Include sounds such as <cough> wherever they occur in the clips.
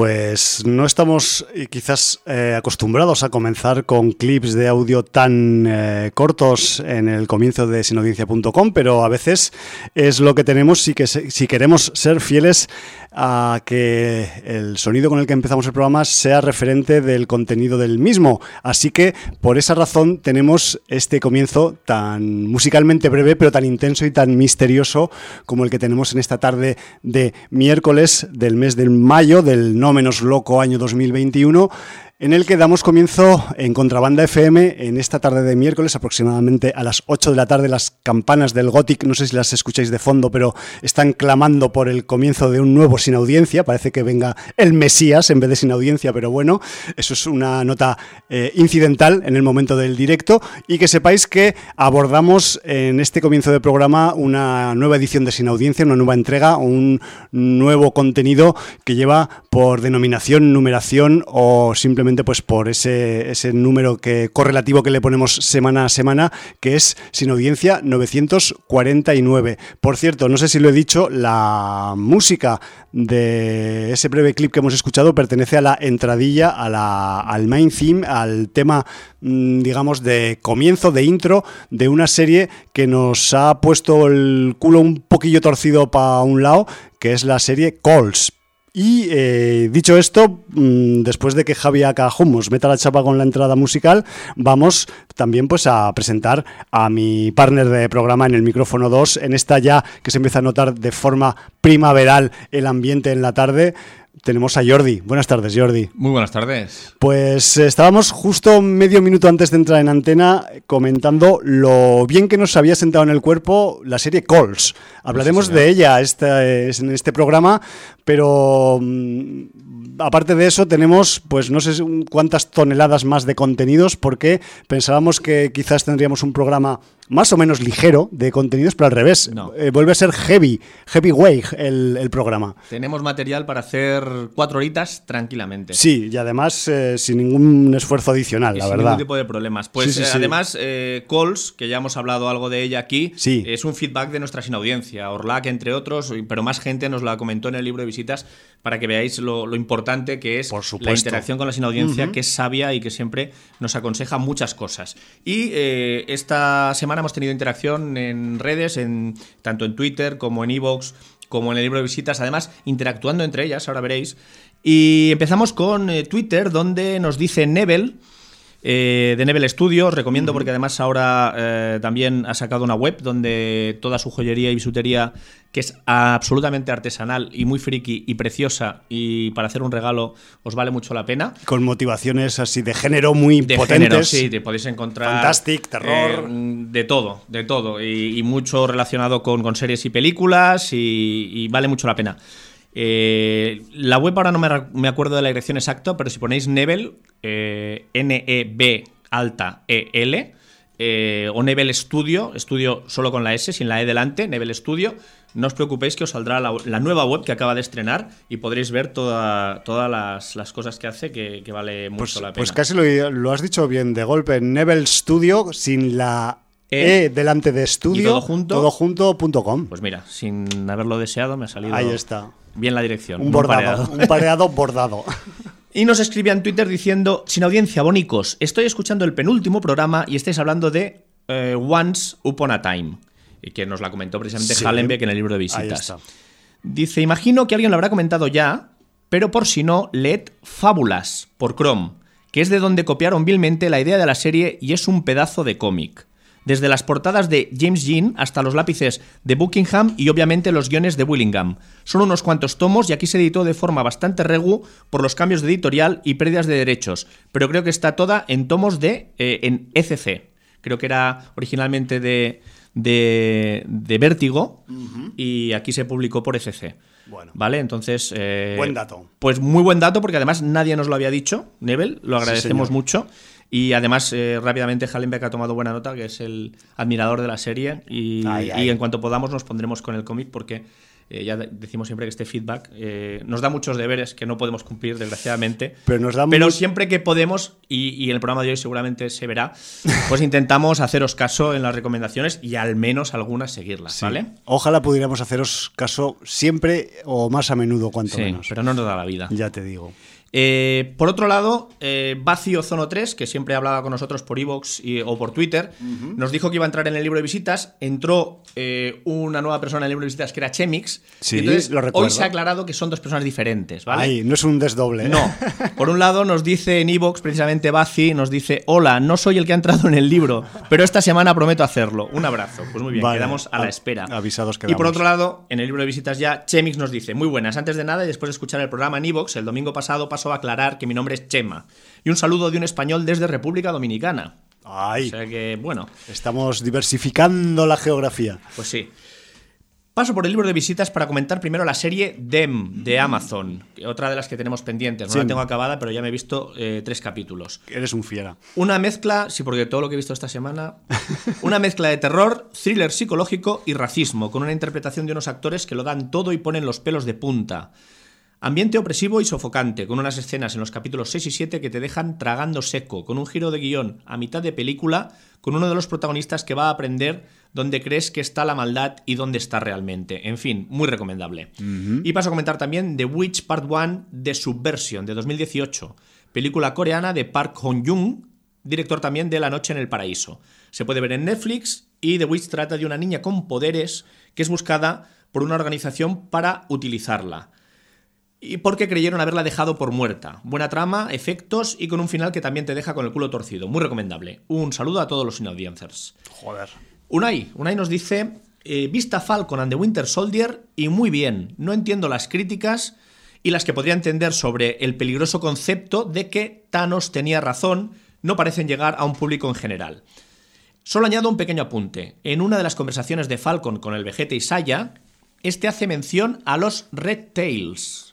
Pues no estamos eh, quizás eh, acostumbrados a comenzar con clips de audio tan eh, cortos en el comienzo de sinaudiencia.com, pero a veces es lo que tenemos si, que si queremos ser fieles a que el sonido con el que empezamos el programa sea referente del contenido del mismo. Así que por esa razón tenemos este comienzo tan musicalmente breve, pero tan intenso y tan misterioso como el que tenemos en esta tarde de miércoles del mes de mayo del no menos loco año 2021 en el que damos comienzo en Contrabanda FM en esta tarde de miércoles, aproximadamente a las 8 de la tarde. Las campanas del Gothic, no sé si las escucháis de fondo, pero están clamando por el comienzo de un nuevo sin audiencia. Parece que venga el Mesías en vez de sin audiencia, pero bueno, eso es una nota eh, incidental en el momento del directo. Y que sepáis que abordamos en este comienzo de programa una nueva edición de Sin Audiencia, una nueva entrega, un nuevo contenido que lleva por denominación, numeración o simplemente pues por ese, ese número que, correlativo que le ponemos semana a semana, que es sin audiencia 949. Por cierto, no sé si lo he dicho, la música de ese breve clip que hemos escuchado pertenece a la entradilla, a la, al main theme, al tema, mm, digamos, de comienzo, de intro de una serie que nos ha puesto el culo un poquillo torcido para un lado, que es la serie Calls y eh, dicho esto, mm, después de que Javi Acajumos meta la chapa con la entrada musical, vamos también pues a presentar a mi partner de programa en el micrófono 2, en esta ya que se empieza a notar de forma primaveral el ambiente en la tarde tenemos a Jordi. Buenas tardes, Jordi. Muy buenas tardes. Pues eh, estábamos justo medio minuto antes de entrar en antena comentando lo bien que nos había sentado en el cuerpo la serie Calls. Hablaremos de ella este, en este programa, pero mm, aparte de eso tenemos pues no sé cuántas toneladas más de contenidos porque pensábamos que quizás tendríamos un programa más o menos ligero de contenidos, pero al revés. Eh, vuelve a ser heavy, heavy way el, programa. Tenemos material para hacer cuatro horitas tranquilamente. Sí, y además eh, sin ningún esfuerzo adicional, la sin verdad. ningún tipo de problemas. Pues eh, además, Calls, que ya hemos hablado algo de ella aquí, es un feedback de nuestra sin audiencia. Orlac, entre otros, pero más gente nos la comentó en el libro de visitas para que veáis lo, importante que es la interacción con la sin audiencia, que es sabia y que siempre nos aconseja muchas cosas. Y esta semana hemos tenido interacción en redes, en, tanto en Twitter como en Evox, como en el libro de visitas, además interactuando entre ellas, ahora veréis. Y empezamos con eh, Twitter, donde nos dice Nebel, eh, de Nebel Studio, os recomiendo porque además ahora eh, también ha sacado una web donde toda su joyería y bisutería, que es absolutamente artesanal y muy friki y preciosa, y para hacer un regalo os vale mucho la pena. Con motivaciones así de género muy de potentes. Género, sí, te podéis encontrar. Fantastic, terror. Eh, de todo, de todo. Y, mucho relacionado con, con, series y películas, y vale mucho la pena. Eh, la web ahora no me, acuerdo de la dirección exacta, pero si ponéis Nebel, eh, N-E-B alta E-L, eh, o Nebel Studio, estudio solo con la S, sin la E delante, Nebel Studio, no os preocupéis que os saldrá la, nueva web que acaba de estrenar y podréis ver toda, todas las, cosas que hace que, vale mucho pues, la pues pena. Pues casi lo, lo, has dicho bien de golpe, Nebel Studio sin la e, delante de estudio, todo junto, todo junto punto com. Pues mira, sin haberlo deseado me ha salido. Ahí está. Bien la dirección. Un bordado, un pareado, bordado. <laughs> Y nos escribía en Twitter diciendo, sin audiencia, bonicos, estoy escuchando el penúltimo programa y estáis hablando de eh, Once Upon a Time, y que nos la comentó precisamente sí, Hallenbeck en el libro de visitas. Dice, imagino que alguien lo habrá comentado ya, pero por si no, leed Fábulas por Chrome, que es de donde copiaron vilmente la idea de la serie y es un pedazo de cómic desde las portadas de James Jean hasta los lápices de Buckingham y obviamente los guiones de Willingham. Son unos cuantos tomos y aquí se editó de forma bastante regu por los cambios de editorial y pérdidas de derechos, pero creo que está toda en tomos de eh, en ECC. Creo que era originalmente de, de, Vértigo y aquí se publicó por ECC. Bueno. ¿Vale? Entonces. Eh, buen dato. Pues muy buen dato, porque además nadie nos lo había dicho, Nebel, lo agradecemos mucho. Y además, eh, rápidamente, Hallenbeck ha tomado buena nota, que es el admirador de la serie. Y, en cuanto podamos, nos pondremos con el cómic, porque eh, ya decimos siempre que este feedback eh, nos da muchos deberes que no podemos cumplir, desgraciadamente. Pero, nos Pero siempre que podemos, y, en el programa de hoy seguramente se verá, <laughs> pues intentamos haceros caso en las recomendaciones y al menos algunas seguirlas, ¿vale? Ojalá pudiéramos haceros caso siempre o más a menudo, cuanto sí, menos. Pero no nos da la vida. Ya te digo. Eh, por otro lado, eh, Zono 3, que siempre hablaba con nosotros por Evox o por Twitter, nos dijo que iba a entrar en el libro de visitas. Entró eh, una nueva persona en el libro de visitas que era Chemix. Sí, entonces, lo Hoy se ha aclarado que son dos personas diferentes, ¿vale? Ay, no es un desdoble. No. Por un lado, nos dice en Evox, precisamente Baci, nos dice: Hola, no soy el que ha entrado en el libro, pero esta semana prometo hacerlo. Un abrazo. Pues muy bien, quedamos a la espera. Avisados quedamos. Y por otro lado, en el libro de visitas ya, Chemix nos dice: Muy buenas, antes de nada y después de escuchar el programa en Evox, el domingo pasado pasó a aclarar que mi nombre es Chema. Y un saludo de un español desde República Dominicana. Ay. O sea que, bueno. Estamos diversificando la geografía. Pues sí. Paso por el libro de visitas para comentar primero la serie Dem de Amazon, otra de las que tenemos pendientes. No la tengo acabada, pero ya me he visto eh, tres capítulos. Eres un fiera. Una mezcla, sí, porque todo lo que he visto esta semana, una mezcla de terror, thriller psicológico y racismo, con una interpretación de unos actores que lo dan todo y ponen los pelos de punta. Ambiente opresivo y sofocante, con unas escenas en los capítulos 6 y 7 que te dejan tragando seco, con un giro de guion a mitad de película, con uno de los protagonistas que va a aprender dónde crees que está la maldad y dónde está realmente. En fin, muy recomendable. Y paso a comentar también The Witch Part 1 de Subversion, de 2018, película coreana de Park Hong-jung, director también de La Noche en el Paraíso. Se puede ver en Netflix y The Witch trata de una niña con poderes que es buscada por una organización para utilizarla y porque creyeron haberla dejado por muerta. Buena trama, efectos y con un final que también te deja con el culo torcido. Muy recomendable. Un saludo a todos los inaudiencers. Joder. Unai, Unai nos dice, eh, vista Falcon and the Winter Soldier y muy bien. No entiendo las críticas y las que podría entender sobre el peligroso concepto de que Thanos tenía razón no parecen llegar a un público en general. Solo añado un pequeño apunte. En una de las conversaciones de Falcon con el Vegeta y Saya, este hace mención a los Red Tails,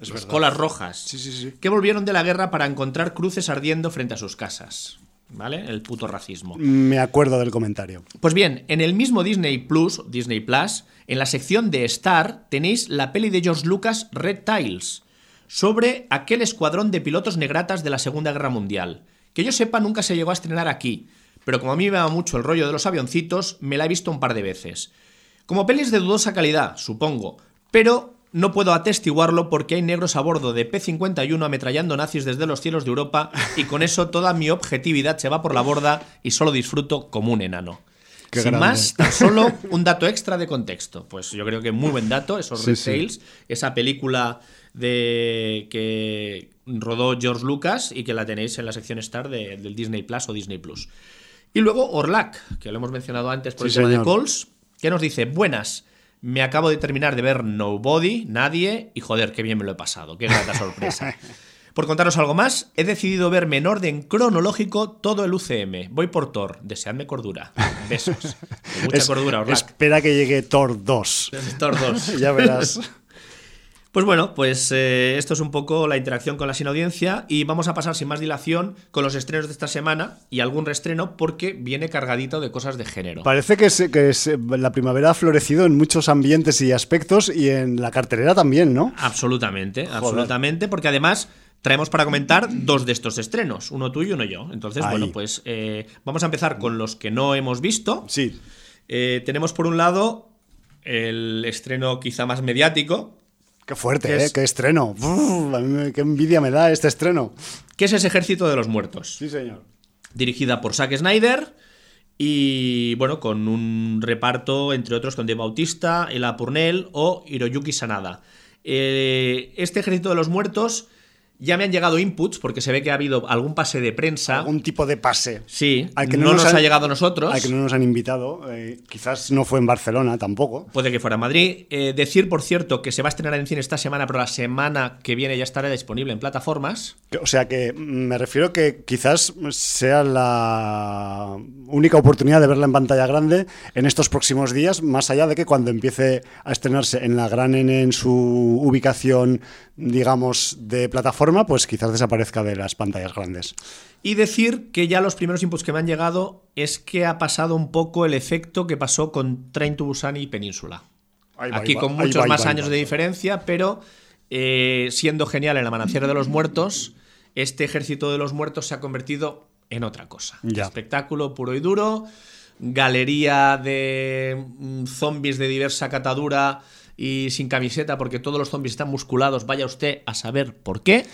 es colas rojas, que volvieron de la guerra para encontrar cruces ardiendo frente a sus casas. ¿Vale? El puto racismo. Me acuerdo del comentario. Pues bien, en el mismo Disney Plus, Disney Plus, en la sección de Star, tenéis la peli de George Lucas, Red Tiles, sobre aquel escuadrón de pilotos negratas de la Segunda Guerra Mundial. Que yo sepa, nunca se llegó a estrenar aquí, pero como a mí me va mucho el rollo de los avioncitos, me la he visto un par de veces. Como pelis de dudosa calidad, supongo, pero no puedo atestiguarlo porque hay negros a bordo de P-51 ametrallando nazis desde los cielos de Europa y con eso toda mi objetividad se va por la borda y solo disfruto como un enano. Sin más, tan solo un dato extra de contexto. Pues yo creo que muy buen dato, esos sí, esa película de que rodó George Lucas y que la tenéis en la sección Star del Disney Plus o Disney Plus. Y luego Orlac, que lo hemos mencionado antes por el tema de Calls, que nos dice, buenas, me acabo de terminar de ver Nobody, Nadie, y joder, qué bien me lo he pasado, qué grata <laughs> sorpresa. Por contaros algo más, he decidido verme en orden cronológico todo el UCM. Voy por Thor, deseadme cordura. Besos. <laughs> mucha cordura, Orlac. Espera que llegue Thor 2. Thor 2. <laughs> ya verás. Pues bueno, pues eh, esto es un poco la interacción con la sin audiencia y vamos a pasar sin más dilación con los estrenos de esta semana y algún reestreno porque viene cargadito de cosas de género. Parece que, que la primavera ha florecido en muchos ambientes y aspectos y en la cartelera también, ¿no? Absolutamente, absolutamente, porque además traemos para comentar dos de estos estrenos, uno tú y uno yo. Entonces, bueno, pues eh, vamos a empezar con los que no hemos visto. Sí. Eh, tenemos por un lado el estreno quizá más mediático, Qué fuerte, ¿eh? Qué estreno. qué envidia me da este estreno. ¿Qué es ese Ejército de los Muertos? Sí, señor. Dirigida por Zack Snyder y, bueno, con un reparto, entre otros, con Dave Bautista, Ella Purnell o Hiroyuki Sanada. Eh, este Ejército de los Muertos ya me han llegado inputs porque se ve que ha habido algún pase de prensa. Algún tipo de pase. Sí, al que no, nos, ha llegado a nosotros. Al que no nos han invitado. Eh, quizás no fue en Barcelona tampoco. Puede que fuera en Madrid. Eh, decir, por cierto, que se va a estrenar en cine esta semana, pero la semana que viene ya estará disponible en plataformas. O sea que mm, me refiero que quizás sea la única oportunidad de verla en pantalla grande en estos próximos días, más allá de que cuando empiece a estrenarse en la gran N en su ubicación, digamos, de plataforma pues quizás desaparezca de las pantallas grandes. Y decir que ya los primeros inputs que me han llegado es que ha pasado un poco el efecto que pasó con Train to Busan y Península. Aquí con muchos más años de diferencia, pero eh, siendo genial en la Amanecer de los Muertos, este ejército de los muertos se ha convertido en otra cosa. Espectáculo puro y duro, galería de mm, zombies de diversa catadura y sin camiseta porque todos los zombies están musculados, vaya usted a saber por qué.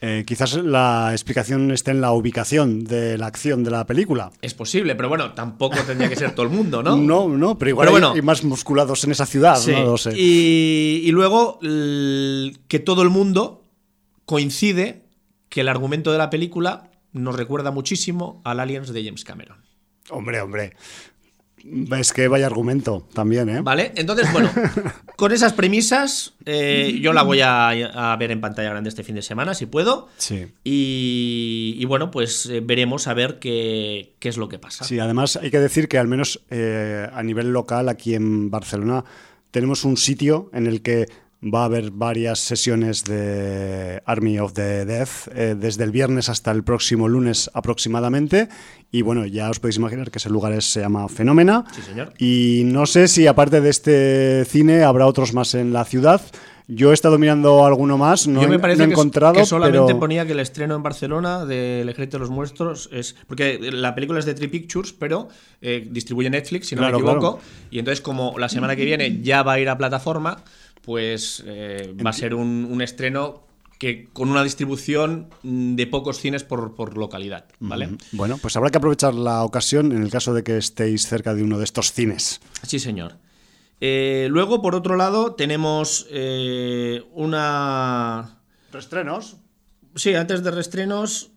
Eh, quizás la explicación esté en la ubicación de la acción de la película. Es posible, pero bueno, tampoco tendría que ser todo el mundo, ¿no? <laughs> No, no, pero igual hay, más musculados en esa ciudad, no lo sé. Y, y luego que todo el mundo coincide que el argumento de la película nos recuerda muchísimo al Aliens de James Cameron. Hombre, hombre. Es que vaya argumento también, ¿eh? Vale, entonces, bueno, <laughs> con esas premisas, eh, yo la voy a, ver en pantalla grande este fin de semana, si puedo. Sí. Y, bueno, pues eh, veremos a ver qué, qué, es lo que pasa. Sí, además hay que decir que al menos eh, a nivel local, aquí en Barcelona, tenemos un sitio en el que va a haber varias sesiones de Army of the Death eh, desde el viernes hasta el próximo lunes aproximadamente. Y bueno, ya os podéis imaginar que ese lugar se llama Fenómena. Sí, señor. Y no sé si aparte de este cine habrá otros más en la ciudad. Yo he estado mirando alguno más, no, Yo me parece he encontrado. Que solamente ponía que el estreno en Barcelona del Ejército de los Muertos es. Porque la película es de Three Pictures, pero eh, distribuye Netflix, si no me equivoco. Y entonces, como la semana que viene ya va a ir a plataforma pues eh, va a ser un, estreno que con una distribución de pocos cines por, localidad, ¿vale? Bueno, pues habrá que aprovechar la ocasión en el caso de que estéis cerca de uno de estos cines. Sí, señor. Eh, luego, por otro lado, tenemos eh, una... ¿Restrenos? Sí, antes de restrenos...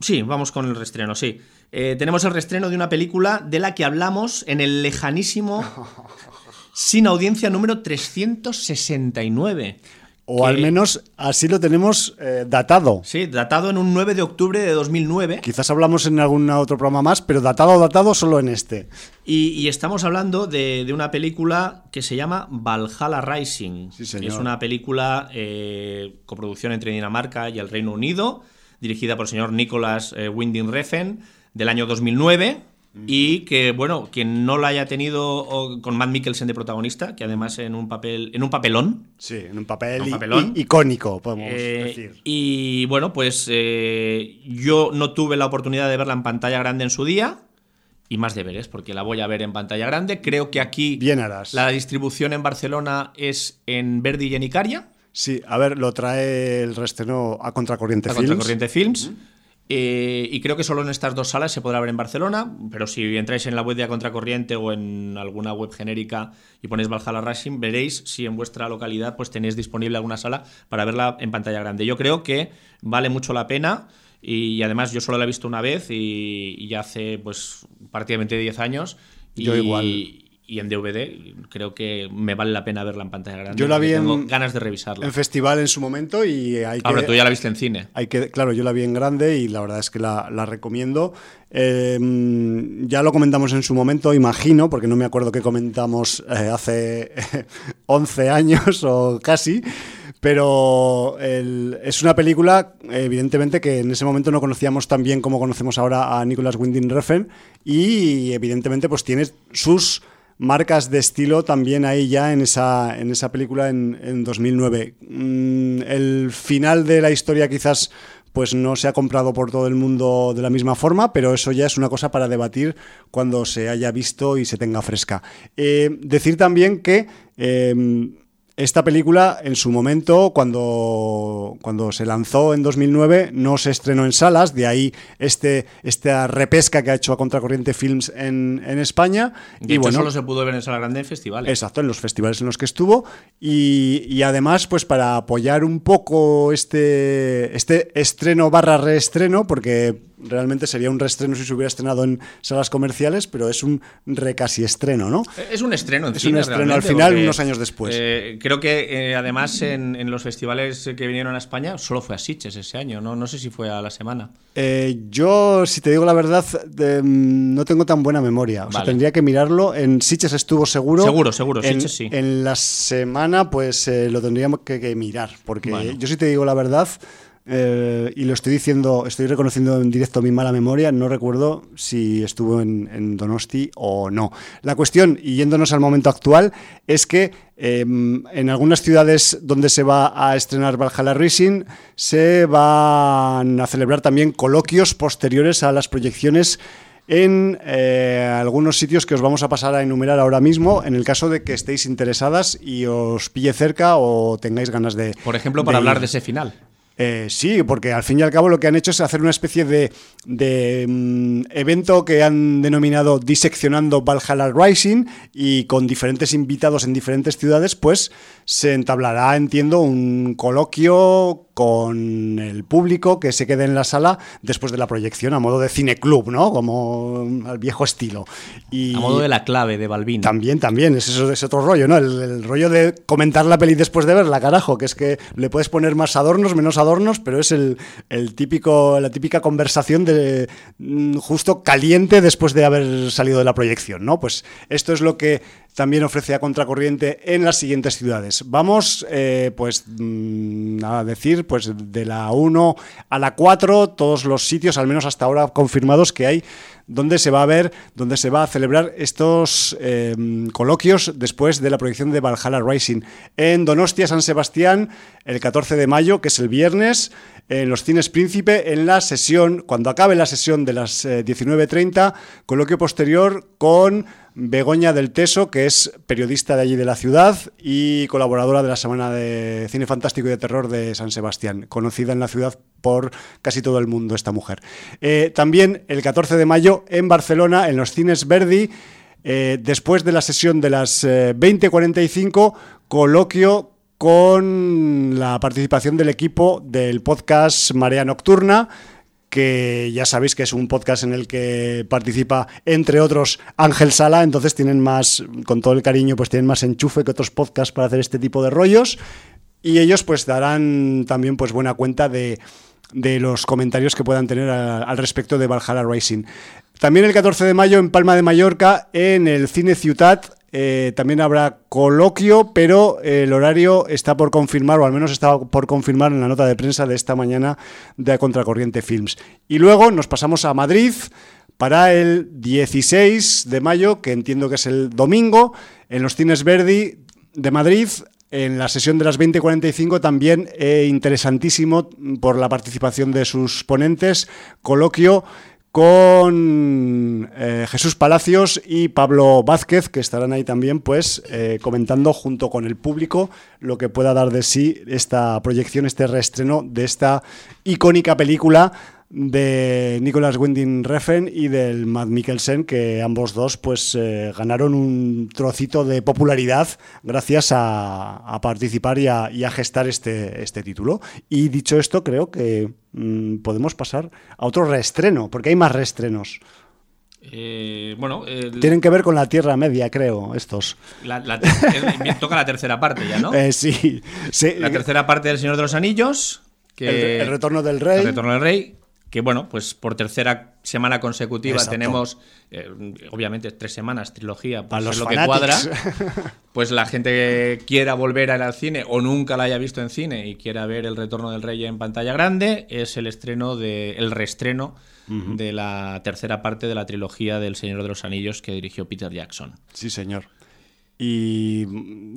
Sí, vamos con el restreno, sí. tenemos el restreno de una película de la que hablamos en el lejanísimo <laughs> sin audiencia número 369. O al menos así lo tenemos eh, datado. Sí, datado en un 9 de octubre de 2009. Quizás hablamos en algún otro programa más, pero datado, datado solo en este. Y, estamos hablando de, una película que se llama Valhalla Rising. Sí, señor. Es una película eh, coproducción entre Dinamarca y el Reino Unido, dirigida por el señor Nicholas eh, Winding Refn, del año 2009 y que, bueno, quien no la haya tenido con Matt Mikkelsen de protagonista, que además en un papel, en un papelón. Sí, en un papel icónico, podemos eh, decir. Y bueno, pues eh, yo no tuve la oportunidad de verla en pantalla grande en su día. Y más deberes, porque la voy a ver en pantalla grande. Creo que aquí Bien harás. la distribución en Barcelona es en Verdi y en Icaria. Sí, a ver, lo trae el restreno a Contracorriente a Films. Contracorriente Films. Eh, y creo que solo en estas dos salas se podrá ver en Barcelona, pero si entráis en la web de Contracorriente o en alguna web genérica y ponéis Valhalla Racing, veréis si en vuestra localidad pues tenéis disponible alguna sala para verla en pantalla grande. Yo creo que vale mucho la pena y, además yo solo la he visto una vez y, ya hace pues prácticamente 10 años. Yo igual y en DVD creo que me vale la pena verla en pantalla grande. Yo la vi tengo en, ganas de revisarla. En festival en su momento y hay que... Ahora tú ya la viste en cine. Hay que, claro, yo la vi en grande y la verdad es que la, recomiendo. Em, ya lo comentamos en su momento, imagino, porque no me acuerdo que comentamos eh, hace <laughs> 11 años o casi, pero es una película, evidentemente, que en ese momento no conocíamos tan bien como conocemos ahora a Nicolas Winding Refn y evidentemente pues tiene sus marcas de estilo también ahí ya en esa, en esa película en, 2009. Mm, el final de la historia quizás pues no se ha comprado por todo el mundo de la misma forma, pero eso ya es una cosa para debatir cuando se haya visto y se tenga fresca. Eh, decir también que... Eh, esta película, en su momento, cuando, cuando se lanzó en 2009, no se estrenó en salas, de ahí este, esta repesca que ha hecho a Contracorriente Films en, España. y bueno, solo se pudo ver en sala grande en festivales. Exacto, en los festivales en los que estuvo. Y, además, pues para apoyar un poco este, este estreno barra reestreno, porque realmente sería un reestreno si se hubiera estrenado en salas comerciales, pero es un recasi estreno, ¿no? Es un estreno, Es un estreno al final, unos años después. Eh, creo que eh, además en, los festivales que vinieron a España solo fue a Sitges ese año, no, no sé si fue a la semana. Eh, yo, si te digo la verdad, mm, no tengo tan buena memoria. O sea, tendría que mirarlo. En Sitges estuvo seguro. Seguro, seguro, en, Sitges sí. En la semana, pues lo tendríamos que, mirar. Porque yo, si te digo la verdad eh, y lo estoy diciendo, estoy reconociendo en directo mi mala memoria, no recuerdo si estuvo en, Donosti o no. La cuestión, y yéndonos al momento actual, es que em, en algunas ciudades donde se va a estrenar Valhalla Rising se van a celebrar también coloquios posteriores a las proyecciones en eh, algunos sitios que os vamos a pasar a enumerar ahora mismo, en el caso de que estéis interesadas y os pille cerca o tengáis ganas de... Por ejemplo, para hablar de ese final. Eh, sí, porque al fin y al cabo lo que han hecho es hacer una especie de, mm, evento que han denominado Diseccionando Valhalla Rising y con diferentes invitados en diferentes ciudades, pues se entablará, entiendo, un coloquio con el público que se quede en la sala después de la proyección, a modo de cineclub, ¿no? Como al viejo estilo. Y a modo de la clave de Balbín. También, también, es eso, ese otro rollo, ¿no? El, rollo de comentar la peli después de verla, carajo, que es que le puedes poner más adornos, menos adornos, pero es el, típico, la típica conversación de mm, justo caliente después de haber salido de la proyección, ¿no? Pues esto es lo que también ofrece a Contracorriente en las siguientes ciudades. Vamos, eh, pues, mm, a decir, pues de la 1 a la 4, todos los sitios, al menos hasta ahora confirmados que hay, donde se va a ver, donde se va a celebrar estos em, coloquios después de la proyección de Valhalla Rising. En Donostia, San Sebastián, el 14 de mayo, que es el viernes, en los Cines Príncipe, en la sesión, cuando acabe la sesión de las 19.30, eh, coloquio posterior con Begoña del Teso, que es periodista de allí de la ciudad y colaboradora de la Semana de Cine Fantástico y de Terror de San Sebastián, conocida en la ciudad por casi todo el mundo esta mujer. Eh, también el 14 de mayo en Barcelona, en los Cines Verdi, eh, después de la sesión de las 20.45, eh, coloquio con la participación del equipo del podcast Marea Nocturna, que ya sabéis que es un podcast en el que participa, entre otros, Ángel Sala, entonces tienen más, con todo el cariño, pues tienen más enchufe que otros podcasts para hacer este tipo de rollos. Y ellos pues darán también pues buena cuenta de, los comentarios que puedan tener al respecto de Valhalla Racing. También el 14 de mayo en Palma de Mallorca, en el Cine Ciutat, eh, también habrá coloquio, pero el horario está por confirmar, o al menos está por confirmar en la nota de prensa de esta mañana de Contracorriente Films. Y luego nos pasamos a Madrid para el 16 de mayo, que entiendo que es el domingo, en los Cines Verdi de Madrid. En la sesión de las 20.45 también eh, interesantísimo por la participación de sus ponentes, coloquio con eh, Jesús Palacios y Pablo Vázquez, que estarán ahí también, pues, eh, comentando junto con el público lo que pueda dar de sí esta proyección, este reestreno de esta icónica película de Nicolas Winding Refn y del Matt Mikkelsen, que ambos dos pues eh, ganaron un trocito de popularidad gracias a, participar y a, gestar este, este título. Y dicho esto, creo que mm, podemos pasar a otro reestreno, porque hay más reestrenos. Eh, bueno, tienen que ver con la Tierra Media, creo, estos. toca la tercera parte ya, ¿no? <laughs> Eh, sí, La tercera parte del Señor de los Anillos. Que... el, retorno del rey. El retorno del rey que bueno, pues por tercera semana consecutiva tenemos, eh, obviamente tres semanas, trilogía, pues es lo que cuadra, pues la gente que quiera volver a ir al cine o nunca la haya visto en cine y quiera ver El Retorno del Rey en pantalla grande, es el estreno, de, el reestreno de la tercera parte de la trilogía del Señor de los Anillos que dirigió Peter Jackson. Sí, señor. Y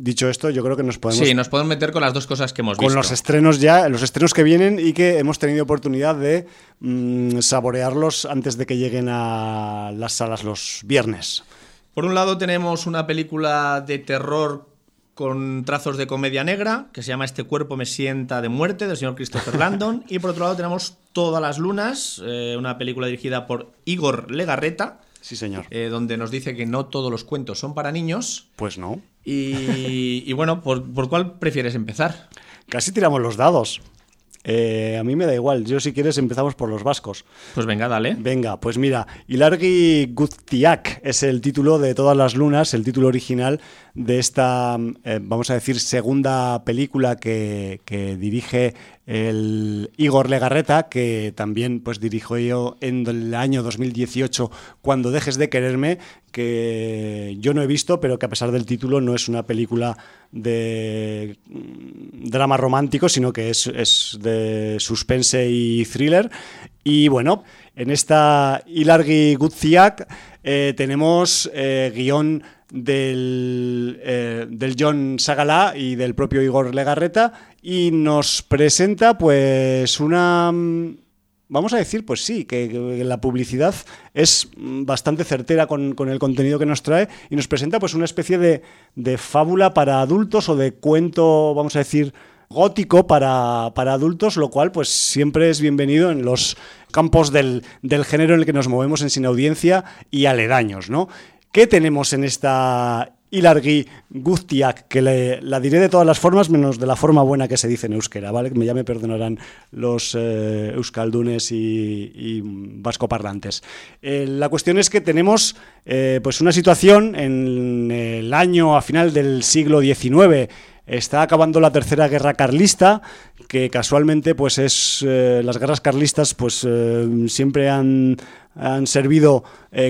dicho esto, yo creo que nos podemos. Sí, nos podemos meter con las dos cosas que hemos visto. Con los estrenos ya, los estrenos que vienen y que hemos tenido oportunidad de mm, saborearlos antes de que lleguen a las salas los viernes. Por un lado, tenemos una película de terror con trazos de comedia negra que se llama Este cuerpo me sienta de muerte del señor Christopher <laughs> Landon. y por otro lado, tenemos Todas las lunas, eh, una película dirigida por Igor Legarreta Sí, señor. Eh, donde nos dice que no todos los cuentos son para niños. Pues no. Y, bueno, ¿por, cuál prefieres empezar? Casi tiramos los dados. Eh, a mí me da igual. Yo, si quieres, empezamos por los vascos. Pues venga, dale. Venga, pues mira, Ilargi Guztiak es el título de Todas las Lunas, el título original de esta, eh, vamos a decir, segunda película que, que dirige el Igor Legarreta, que también pues dirijo yo en el año 2018 Cuando dejes de quererme, que yo no he visto, pero que a pesar del título no es una película de mm, drama romántico, sino que es, de suspense y thriller. Y bueno, en esta Ilargi Gutziak eh, tenemos eh, guion del, eh, del, John Sagalá y del propio Igor Legarreta y nos presenta pues una vamos a decir, pues sí, que, la publicidad es bastante certera con, el contenido que nos trae y nos presenta pues una especie de, fábula para adultos o de cuento, vamos a decir, gótico para, adultos, lo cual pues siempre es bienvenido en los campos del, del género en el que nos movemos en sin audiencia y aledaños, ¿no? ¿Qué tenemos en esta Ilargi Guztiak, que le, la diré de todas las formas, menos de la forma buena que se dice en euskera, ¿vale? Ya me perdonarán los eh, euskaldunes y, vascoparlantes. Eh, la cuestión es que tenemos eh, pues una situación en el año a final del siglo XIX, está acabando la tercera guerra carlista, que casualmente pues es las guerras carlistas pues siempre han, han servido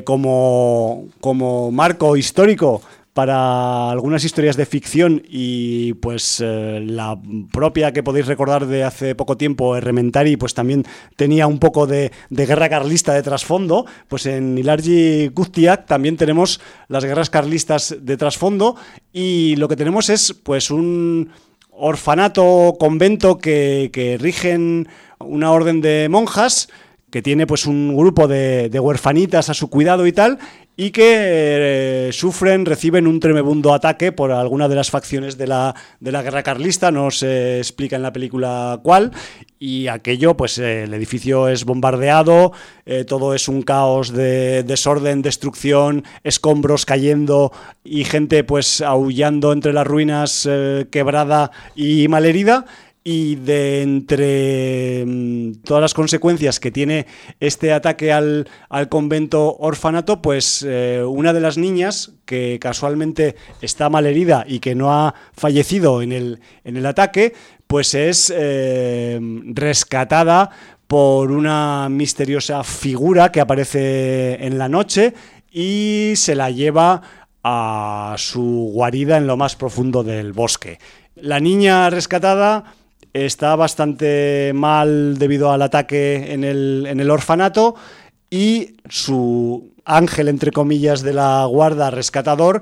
como, como marco histórico para algunas historias de ficción y pues eh, la propia que podéis recordar de hace poco tiempo, Rementari, pues también tenía un poco de, guerra carlista de trasfondo, pues en Ilargi Guztiak también tenemos las guerras carlistas de trasfondo y lo que tenemos es pues un orfanato, convento que, que rigen una orden de monjas que tiene pues un grupo de, de, huerfanitas a su cuidado y tal, y que eh, sufren, reciben un tremebundo ataque por alguna de las facciones de la, de la guerra carlista, no se explica en la película cuál, y aquello, pues eh, el edificio es bombardeado, eh, todo es un caos de desorden, destrucción, escombros cayendo y gente pues aullando entre las ruinas, quebrada y malherida y de entre mm, todas las consecuencias que tiene este ataque al, convento orfanato, pues eh, una de las niñas que casualmente está malherida y que no ha fallecido en el, en el ataque, pues es eh, rescatada por una misteriosa figura que aparece en la noche y se la lleva a su guarida en lo más profundo del bosque. La niña rescatada está bastante mal debido al ataque en el, en el orfanato y su ángel, entre comillas, de la guarda rescatador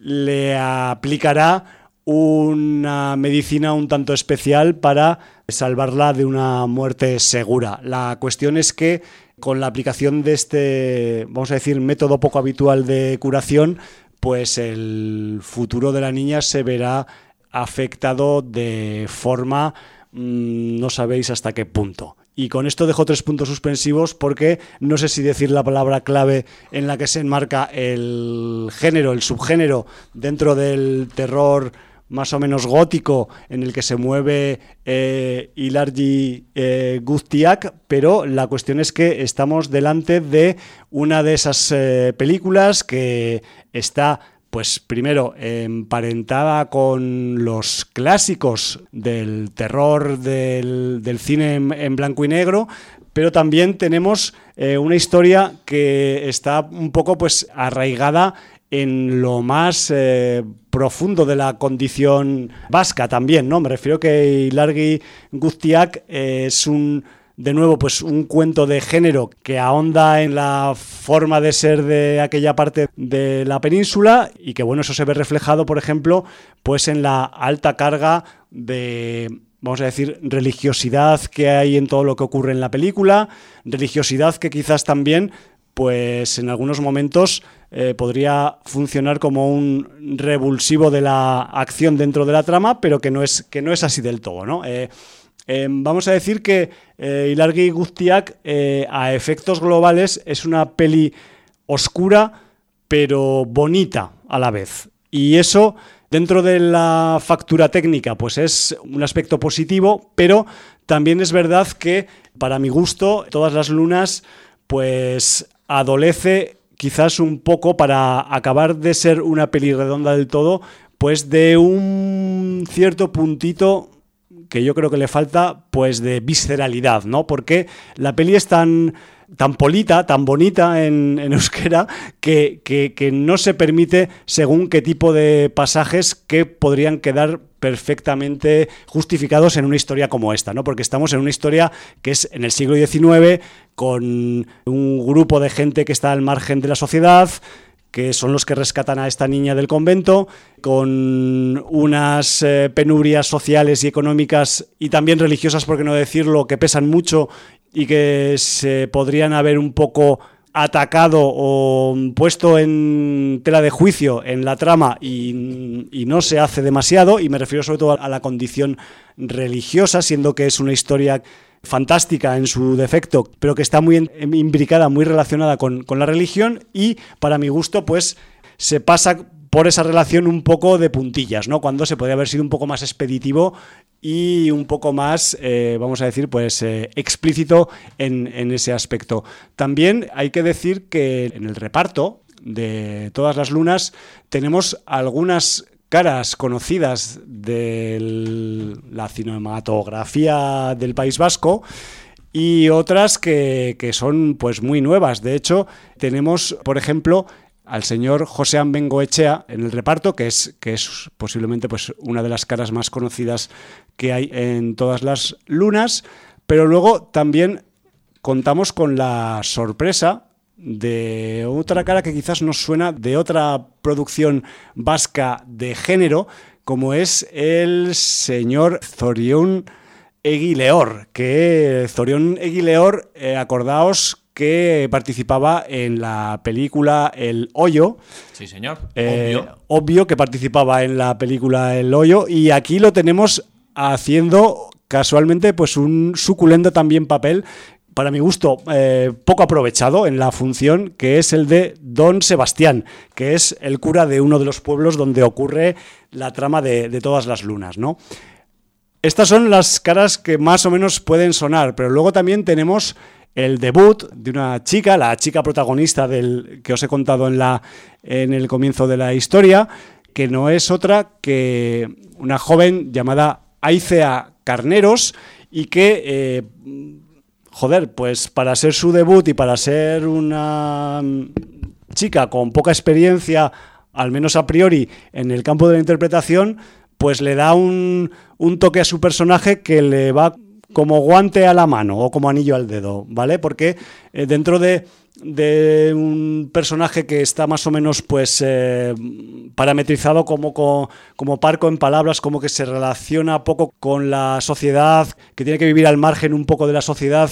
le aplicará una medicina un tanto especial para salvarla de una muerte segura. La cuestión es que con la aplicación de este, vamos a decir, método poco habitual de curación, pues el futuro de la niña se verá afectado de forma mm, no sabéis hasta qué punto. Y con esto dejo tres puntos suspensivos porque no sé si decir la palabra clave en la que se enmarca el género, el subgénero dentro del terror más o menos gótico en el que se mueve eh, Ilargi eh, Guztiak, pero la cuestión es que estamos delante de una de esas eh, películas que está pues primero, emparentada con los clásicos del terror del, cine en, blanco y negro, pero también tenemos eh, una historia que está un poco pues arraigada en lo más eh, profundo de la condición vasca también, ¿no? Me refiero que Ilargi Guztiak es un de nuevo, pues un cuento de género que ahonda en la forma de ser de aquella parte de la península y que bueno, eso se ve reflejado, por ejemplo, pues en la alta carga de vamos a decir, religiosidad que hay en todo lo que ocurre en la película, religiosidad que quizás también, pues en algunos momentos eh, podría funcionar como un revulsivo de la acción dentro de la trama, pero que no es, que no es así del todo, ¿no? Eh, Em, vamos a decir que eh, Ilargi Guztiak, eh, a efectos globales, es una peli oscura, pero bonita a la vez. Y eso, dentro de la factura técnica, pues es un aspecto positivo, pero también es verdad que, para mi gusto, Todas las lunas, pues adolece quizás un poco para acabar de ser una peli redonda del todo, pues de un cierto puntito que yo creo que le falta pues de visceralidad, ¿no? Porque la peli es tan tan polita, tan bonita en, <laughs> euskera, que, que, no se permite según qué tipo de pasajes que podrían quedar perfectamente justificados en una historia como esta, ¿no? Porque estamos en una historia que es en el siglo XIX, con un grupo de gente que está al margen de la sociedad, que son los que rescatan a esta niña del convento, con unas eh, penurias sociales y económicas y también religiosas, por qué no decirlo, que pesan mucho y que se podrían haber un poco atacado o puesto en tela de juicio en la trama y, y, no se hace demasiado, y me refiero sobre todo a la condición religiosa, siendo que es una historia fantástica en su defecto, pero que está muy imbricada, muy relacionada con, la religión y para mi gusto pues se pasa por esa relación un poco de puntillas, ¿no? Cuando se podría haber sido un poco más expeditivo y un poco más, eh, vamos a decir, pues eh, explícito en, ese aspecto. También hay que decir que en el reparto de todas las lunas tenemos algunas caras conocidas de la cinematografía del País Vasco y otras que, son pues muy nuevas. De hecho, tenemos, por ejemplo, al señor José Bengoechea en el reparto, que es, que es posiblemente pues, una de las caras más conocidas que hay en todas las lunas, pero luego también contamos con la sorpresa de otra cara que quizás nos suena de otra producción vasca de género, como es el señor Zorión Eguileor, que Zorión Eguileor, eh, acordaos que participaba en la película El Hoyo. Sí, señor. Eh, obvio. obvio que participaba en la película El Hoyo y aquí lo tenemos haciendo casualmente pues un suculento también papel para mi gusto, eh, poco aprovechado en la función, que es el de Don Sebastián, que es el cura de uno de los pueblos donde ocurre la trama de, todas las lunas, ¿no? Estas son las caras que más o menos pueden sonar, pero luego también tenemos el debut de una chica, la chica protagonista del que os he contado en, la, en el comienzo de la historia, que no es otra que una joven llamada Aicea Carneros y que eh, joder, pues para ser su debut y para ser una chica con poca experiencia, al menos a priori, en el campo de la interpretación, pues le da un, toque a su personaje que le va como guante a la mano o como anillo al dedo, ¿vale? Porque eh, dentro de, un personaje que está más o menos pues eh, parametrizado como, como, como, parco en palabras, como que se relaciona poco con la sociedad, que tiene que vivir al margen un poco de la sociedad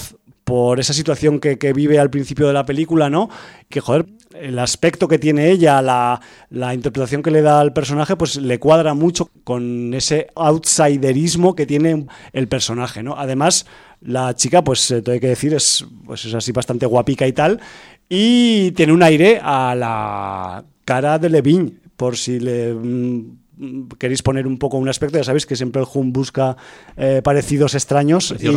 por esa situación que, vive al principio de la película, ¿no? Que, joder, el aspecto que tiene ella, la, interpretación que le da al personaje, pues le cuadra mucho con ese outsiderismo que tiene el personaje, ¿no? Además, la chica, pues eh, te hay que decir, es, pues es así bastante guapica y tal, y tiene un aire a la cara de Levine, por si le mm, queréis poner un poco un aspecto, ya sabéis que siempre el HUM busca eh, parecidos extraños y,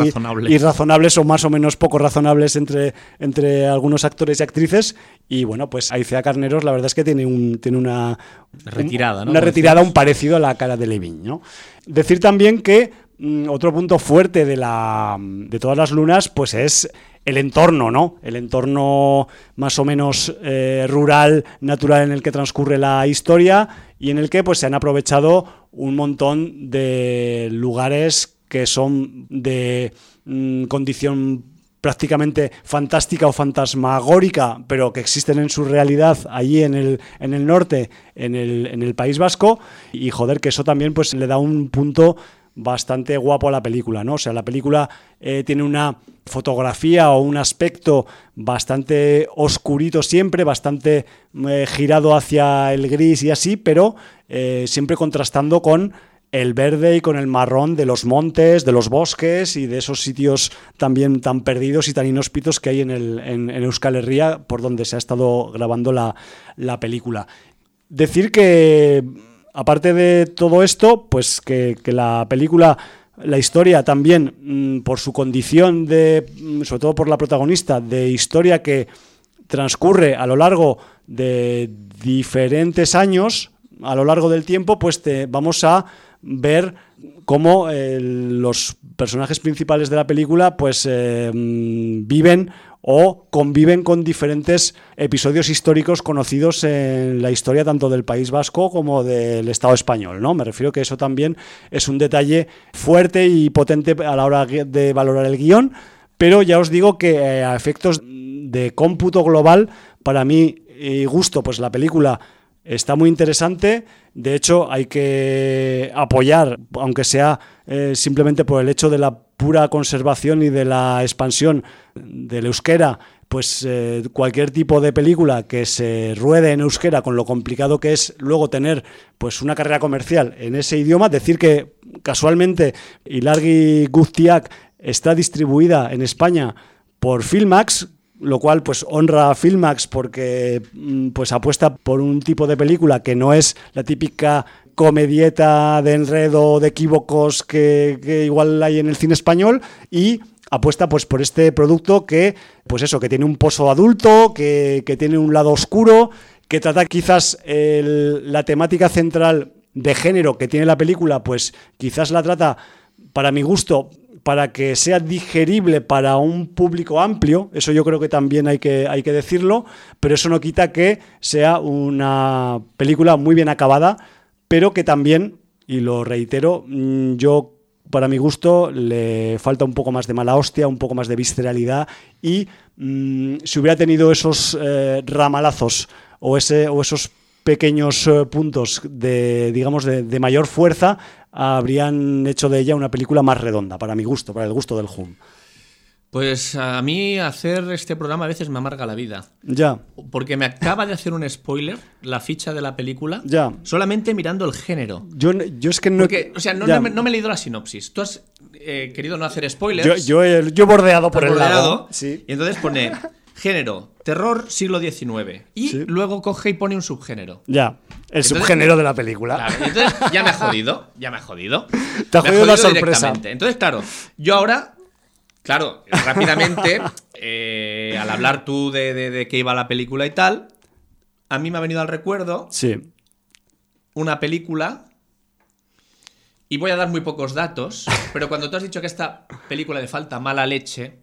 razonables. o más o menos poco razonables entre, entre algunos actores y actrices. Y bueno, pues Aicea Carneros la verdad es que tiene, un, tiene una retirada, una retirada, un parecido a la cara de Levin. ¿no? Decir también que mm, otro punto fuerte de, la, de todas las lunas pues es el entorno, ¿no? El entorno más o menos eh, rural, natural en el que transcurre la historia y en el que pues se han aprovechado un montón de lugares que son de mm, condición prácticamente fantástica o fantasmagórica, pero que existen en su realidad allí en el, en el norte, en el, en el País Vasco, y joder, que eso también pues le da un punto bastante guapo a la película, ¿no? O sea, la película eh, tiene una fotografía o un aspecto bastante oscurito siempre, bastante eh, girado hacia el gris y así, pero eh, siempre contrastando con el verde y con el marrón de los montes, de los bosques y de esos sitios también tan perdidos y tan inhóspitos que hay en, el, en, Euskal Herria, por donde se ha estado grabando la, la película. Decir que aparte de todo esto, pues que, la película la historia también, mm, por su condición de, mm, sobre todo por la protagonista, de historia que transcurre a lo largo de diferentes años, a lo largo del tiempo, pues vamos a ver cómo eh, los personajes principales de la película pues eh, mm, viven o conviven con diferentes episodios históricos conocidos en la historia tanto del País Vasco como del Estado español, ¿no? Me refiero que eso también es un detalle fuerte y potente a la hora de valorar el guion, pero ya os digo que eh, a efectos de cómputo global, para mí y gusto, pues la película está muy interesante. De hecho, hay que apoyar, aunque sea eh, simplemente por el hecho de la pura conservación y de la expansión del euskera, pues eh, cualquier tipo de película que se ruede en euskera, con lo complicado que es luego tener pues una carrera comercial en ese idioma, decir que casualmente Ilargi Guztiak está distribuida en España por Filmax, lo cual pues honra a Filmax porque mm, pues apuesta por un tipo de película que no es la típica comedieta de enredo, de equívocos que, igual hay en el cine español y apuesta pues por este producto que pues eso, que tiene un pozo adulto, que, tiene un lado oscuro, que trata quizás la temática central de género que tiene la película, pues quizás la trata para mi gusto para que sea digerible para un público amplio, eso yo creo que también hay que, hay que decirlo, pero eso no quita que sea una película muy bien acabada, pero que también, y lo reitero, mm, yo para mi gusto le falta un poco más de mala hostia, un poco más de visceralidad y mm, si hubiera tenido esos eh, ramalazos o, esos pequeños eh, puntos de, digamos, de, mayor fuerza, habrían hecho de ella una película más redonda, para mi gusto, para el gusto del Hum. Pues a mí hacer este programa a veces me amarga la vida. Ya. Porque me acaba de hacer un spoiler la ficha de la película. Ya. Solamente mirando el género. Yo, yo es que no. o sea, no, me, he leído la sinopsis. Tú has eh, querido no hacer spoilers. Yo, he, yo bordeado por el lado. Sí. Y entonces pone género, terror siglo XIX. Y luego coge y pone un subgénero. Ya, el subgénero de la película. Claro, entonces ya me ha jodido, ya me ha jodido. Te ha jodido, la sorpresa. Entonces, claro, yo ahora, claro, rápidamente, <laughs> eh, al hablar tú de, de, qué iba la película y tal, a mí me ha venido al recuerdo sí. una película y voy a dar muy pocos datos, pero cuando tú has dicho que esta película le falta mala leche,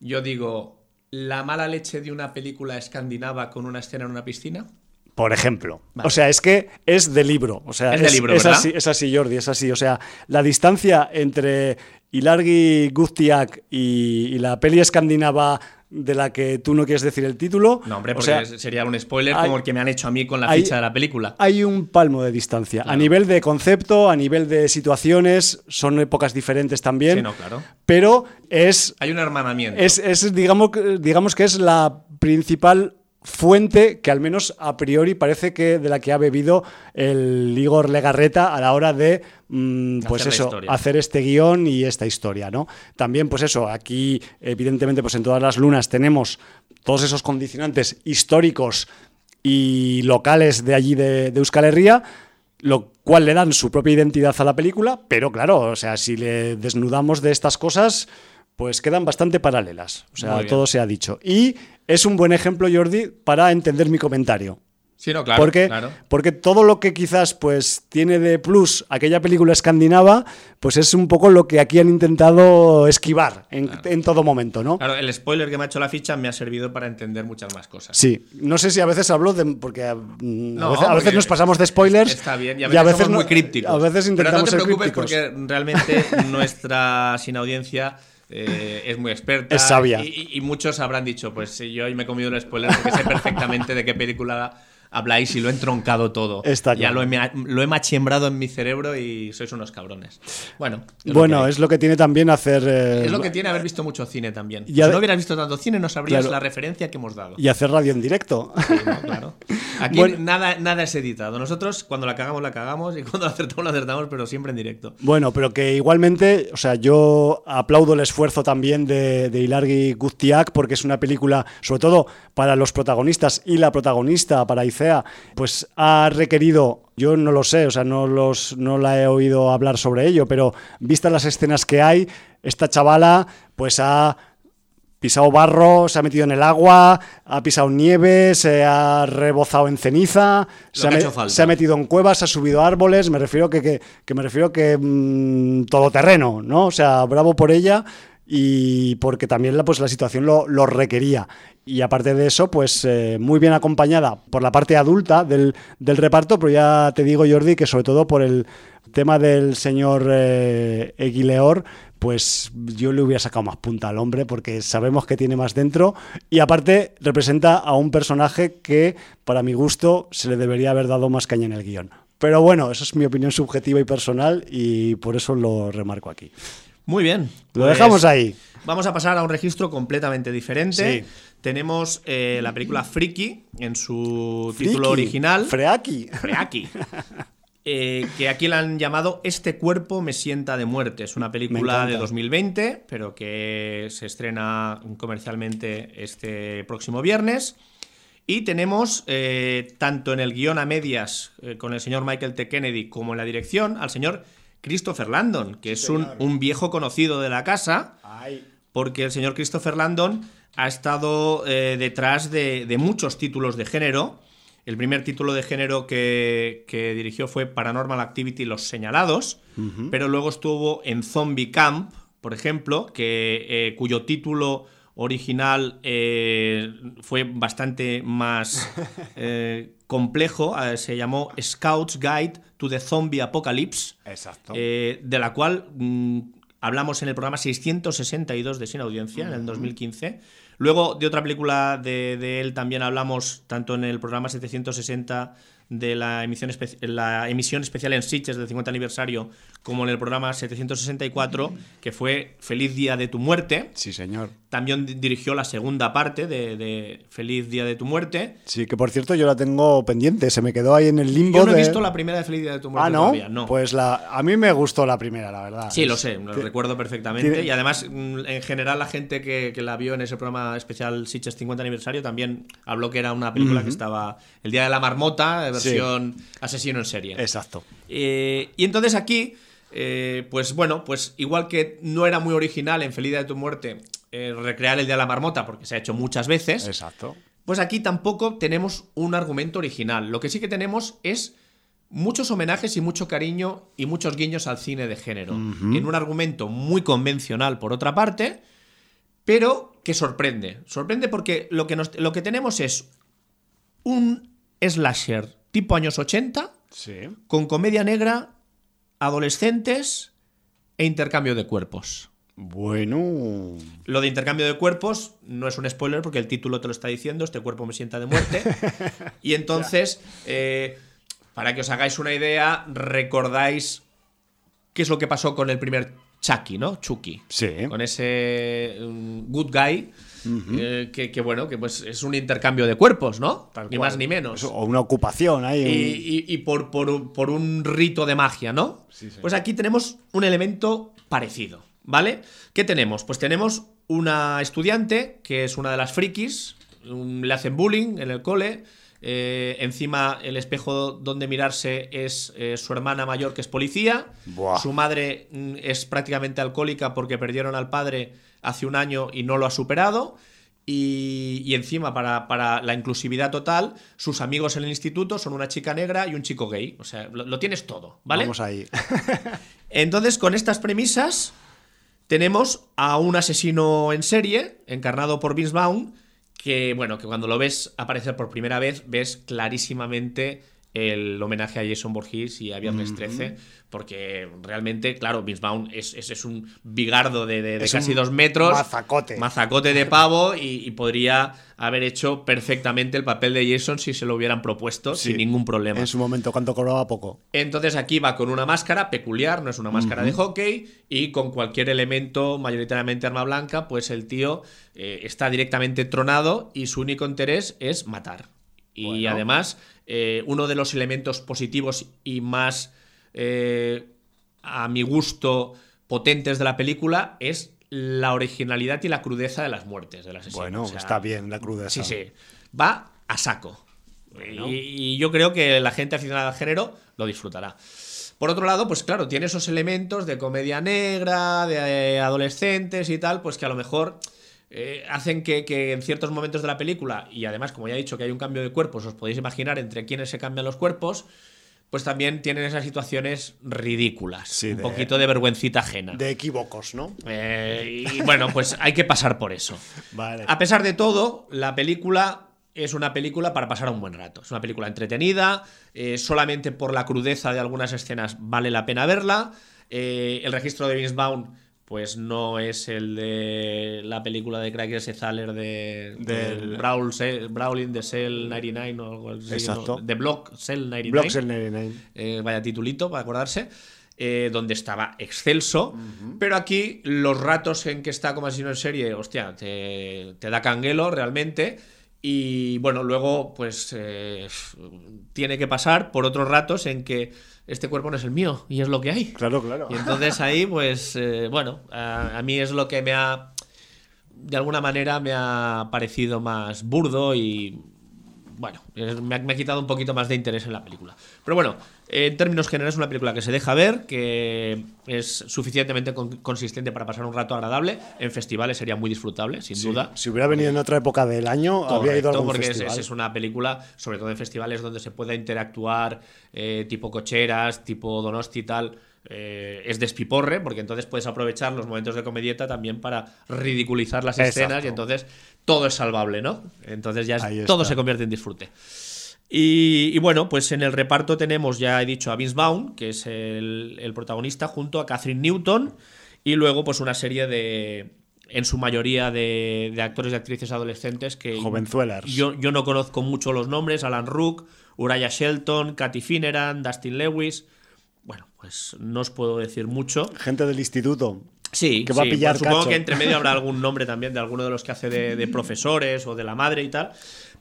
yo digo, la mala leche de una película escandinava con una escena en una piscina? Por ejemplo. O sea, es que es de libro. O sea, es, de libro, ¿verdad? Así, es así, Jordi, es así. O sea, la distancia entre Ilargi Guztiak y la peli escandinava de la que tú no quieres decir el título. No, hombre, porque sería un spoiler como el que me han hecho a mí con la ficha de la película. Hay un palmo de distancia. A nivel de concepto, a nivel de situaciones, son épocas diferentes también. Sí, no, claro. Pero es. Hay un hermanamiento. Es, es digamos, digamos que es la principal fuente que al menos a priori parece que de la que ha bebido el Igor Legarreta a la hora de mm, pues hacer eso, hacer este guion y esta historia, ¿no? También, pues eso, aquí, evidentemente, pues en todas las lunas tenemos todos esos condicionantes históricos y locales de allí de, de Euskal Herria, lo cual le dan su propia identidad a la película, pero claro, o sea, si le desnudamos de estas cosas, pues quedan bastante paralelas. O sea, todo se ha dicho. Y es un buen ejemplo, Jordi, para entender mi comentario. Sí, no, claro, porque, porque todo lo que quizás pues tiene de plus aquella película escandinava, pues es un poco lo que aquí han intentado esquivar en, todo momento, ¿no? Claro, el spoiler que me ha hecho la ficha me ha servido para entender muchas más cosas. Sí, no sé si a veces hablo de... porque a, veces, nos pasamos de spoilers. Está bien, y a veces, somos muy crípticos. A veces intentamos Pero no te preocupes porque realmente <laughs> nuestra sin audiencia eh, es muy experta. Es sabia. Y, muchos habrán dicho, pues yo hoy me he comido el spoiler porque sé perfectamente de qué película habláis y lo he entroncado todo. ya lo he, lo he machembrado en mi cerebro y sois unos cabrones. Bueno, es bueno, lo es lo que tiene también hacer. Eh, es lo que tiene haber visto mucho cine también. si no hubieras visto tanto cine, no sabrías la referencia que hemos dado. Y hacer radio en directo. claro. Aquí nada, nada es editado. Nosotros, cuando la cagamos, la cagamos y cuando la acertamos, la acertamos, pero siempre en directo. Bueno, pero que igualmente, o sea, yo aplaudo el esfuerzo también de, de Ilargi Guztiak porque es una película, sobre todo para los protagonistas y la protagonista, para Pues ha requerido yo no lo sé, o sea, no, los, no la he oído hablar sobre ello, pero vistas las escenas que hay, esta chavala pues ha pisado barro, se ha metido en el agua, ha pisado nieve, se ha rebozado en ceniza, se ha, metido en cuevas, ha subido árboles, me refiero que, que, me refiero que todo mm, todoterreno, ¿no? O sea, bravo por ella y porque también la, pues, la situación lo, requería. Y aparte de eso, pues eh, muy bien acompañada por la parte adulta del, del, reparto, pero ya te digo, Jordi, que sobre todo por el tema del señor eh, Eguileor, pues yo le hubiera sacado más punta al hombre porque sabemos que tiene más dentro y aparte representa a un personaje que para mi gusto se le debería haber dado más caña en el guion. Pero bueno, eso es mi opinión subjetiva y personal y por eso lo remarco aquí. Muy bien. Lo dejamos pues ahí. Vamos a pasar a un registro completamente diferente. Tenemos eh, la película Freaky en su título original. Freaki. Freaki. <laughs> Eh, que aquí la han llamado Este cuerpo me sienta de muerte. Es una película de 2020, pero que se estrena comercialmente este próximo viernes. Y tenemos, eh, tanto en el guion a medias eh, con el señor Michael T. Kennedy como en la dirección, al señor Christopher Landon, que es un, viejo conocido de la casa, porque el señor Christopher Landon ha estado eh, detrás de, muchos títulos de género. El primer título de género que, dirigió fue Paranormal Activity Los Señalados, pero luego estuvo en Zombie Camp, por ejemplo, que, cuyo título original eh, fue bastante más <laughs> eh, complejo, eh, se llamó Scout's Guide to the Zombie Apocalypse, Exacto. de la cual mm, hablamos en el programa 662 de Sin Audiencia, en el 2015. Luego de otra película de, de, él también hablamos tanto en el programa 760 de la emisión, la emisión especial en Sitges del 50 aniversario, como en el programa 764, que fue Feliz Día de tu Muerte. Sí, señor. También dirigió la segunda parte de, Feliz Día de tu Muerte. Sí, que por cierto yo la tengo pendiente, se me quedó ahí en el limbo. Yo no he visto la primera de Feliz Día de tu Muerte ah, ¿no? no. Pues la, a mí me gustó la primera, la verdad. Sí, lo sé, lo recuerdo perfectamente. Y además, mm, en general, la gente que, la vio en ese programa especial Sitges 50 aniversario también habló que era una película que estaba El Día de la Marmota, versión asesino en serie. Exacto. Eh, y entonces aquí. Eh, pues bueno, pues igual que no era muy original en Feliz de tu Muerte eh, recrear el Día de la Marmota, porque se ha hecho muchas veces. Exacto. Pues aquí tampoco tenemos un argumento original. Lo que sí que tenemos es muchos homenajes y mucho cariño y muchos guiños al cine de género. En un argumento muy convencional, por otra parte, pero que sorprende. Sorprende porque lo que, lo que tenemos es un slasher tipo años 80, con comedia negra adolescentes e intercambio de cuerpos. Bueno. Lo de intercambio de cuerpos no es un spoiler porque el título te lo está diciendo, este cuerpo me sienta de muerte. <laughs> y entonces, eh, para que os hagáis una idea, recordáis qué es lo que pasó con el primer Chucky, ¿no? Chucky. Sí. Con ese mm, good guy. Eh, que, bueno, que pues es un intercambio de cuerpos, ¿no? ni más ni menos. O una ocupación ahí. Y, por, por, un rito de magia, ¿no? Pues aquí tenemos un elemento parecido, ¿vale? ¿Qué tenemos? Pues tenemos una estudiante que es una de las frikis, le hacen bullying en el cole eh, encima, el espejo donde mirarse es eh, su hermana mayor, que es policía. Su madre mm, es prácticamente alcohólica porque perdieron al padre hace un año y no lo ha superado. Y, encima, para, la inclusividad total, sus amigos en el instituto son una chica negra y un chico gay. O sea, lo, tienes todo, ¿vale? Vamos ahí. <laughs> Entonces, con estas premisas, tenemos a un asesino en serie, encarnado por Vince Vaughn, que bueno, que cuando lo ves aparecer por primera vez, ves clarísimamente el homenaje a Jason Borges y a Viernes 13, porque realmente, claro, Vince Vaughn es, es, un bigardo de, casi dos metros. Mazacote. Mazacote de pavo y, podría haber hecho perfectamente el papel de Jason si se lo hubieran propuesto sin ningún problema. En su momento, cuando cobraba poco. Entonces aquí va con una máscara peculiar, no es una máscara de hockey, y con cualquier elemento, mayoritariamente arma blanca, pues el tío eh, está directamente tronado y su único interés es matar. Y además, eh, uno de los elementos positivos y más, eh, a mi gusto, potentes de la película es la originalidad y la crudeza de las muertes de asesino. Bueno, está bien la crudeza. Sí, sí. Va a saco. Y, yo creo que la gente aficionada al género lo disfrutará. Por otro lado, pues claro, tiene esos elementos de comedia negra, de adolescentes y tal, pues que a lo mejor eh, hacen que, en ciertos momentos de la película, y además, como ya he dicho, que hay un cambio de cuerpos, os podéis imaginar entre quiénes se cambian los cuerpos, pues también tienen esas situaciones ridículas. un poquito de vergüencita ajena. De equívocos, ¿no? Eh, y bueno, pues hay que pasar por eso. A pesar de todo, la película es una película para pasar un buen rato. Es una película entretenida, eh, solamente por la crudeza de algunas escenas vale la pena verla. El registro de Vince Vaughn pues no es el de la película de Craig S. Thaler de, del Brawl, Brawling the Cell 99 o algo así. Exacto. de Block Cell 99. Block Cell 99. Eh, vaya titulito para acordarse. Eh, donde estaba excelso, pero aquí los ratos en que está como asesino en serie, hostia, te, te da canguelo realmente. Y bueno, luego pues eh, tiene que pasar por otros ratos en que este cuerpo no es el mío y es lo que hay. Claro, claro. Y entonces ahí, pues, eh, bueno, a, mí es lo que me ha, de alguna manera, me ha parecido más burdo y, bueno, me ha, quitado un poquito más de interés en la película. Pero bueno, en términos generales, es una película que se deja ver, que es suficientemente consistente para pasar un rato agradable. En festivales sería muy disfrutable, sin duda. Si hubiera venido en otra época del año, habría ido a algún porque festival. Es, es, una película, sobre todo en festivales donde se pueda interactuar, eh, tipo cocheras, tipo Donosti y tal. Eh, es despiporre, porque entonces puedes aprovechar los momentos de comedieta también para ridiculizar las escenas y entonces todo es salvable, ¿no? Entonces ya todo se convierte en disfrute. Y, bueno, pues en el reparto tenemos, ya he dicho, a Vince Vaughn, que es el, protagonista, junto a Catherine Newton, y luego pues una serie de, en su mayoría de, actores y actrices adolescentes que Jovenzuelas. Yo, yo no conozco mucho los nombres, Alan Rook, Uriah Shelton, Katy Finneran, Dustin Lewis. Bueno, pues no os puedo decir mucho. Gente del instituto. Sí, que va a pillar pues supongo que entre medio habrá algún <laughs> nombre también de alguno de los que hace de, <laughs> profesores o de la madre y tal.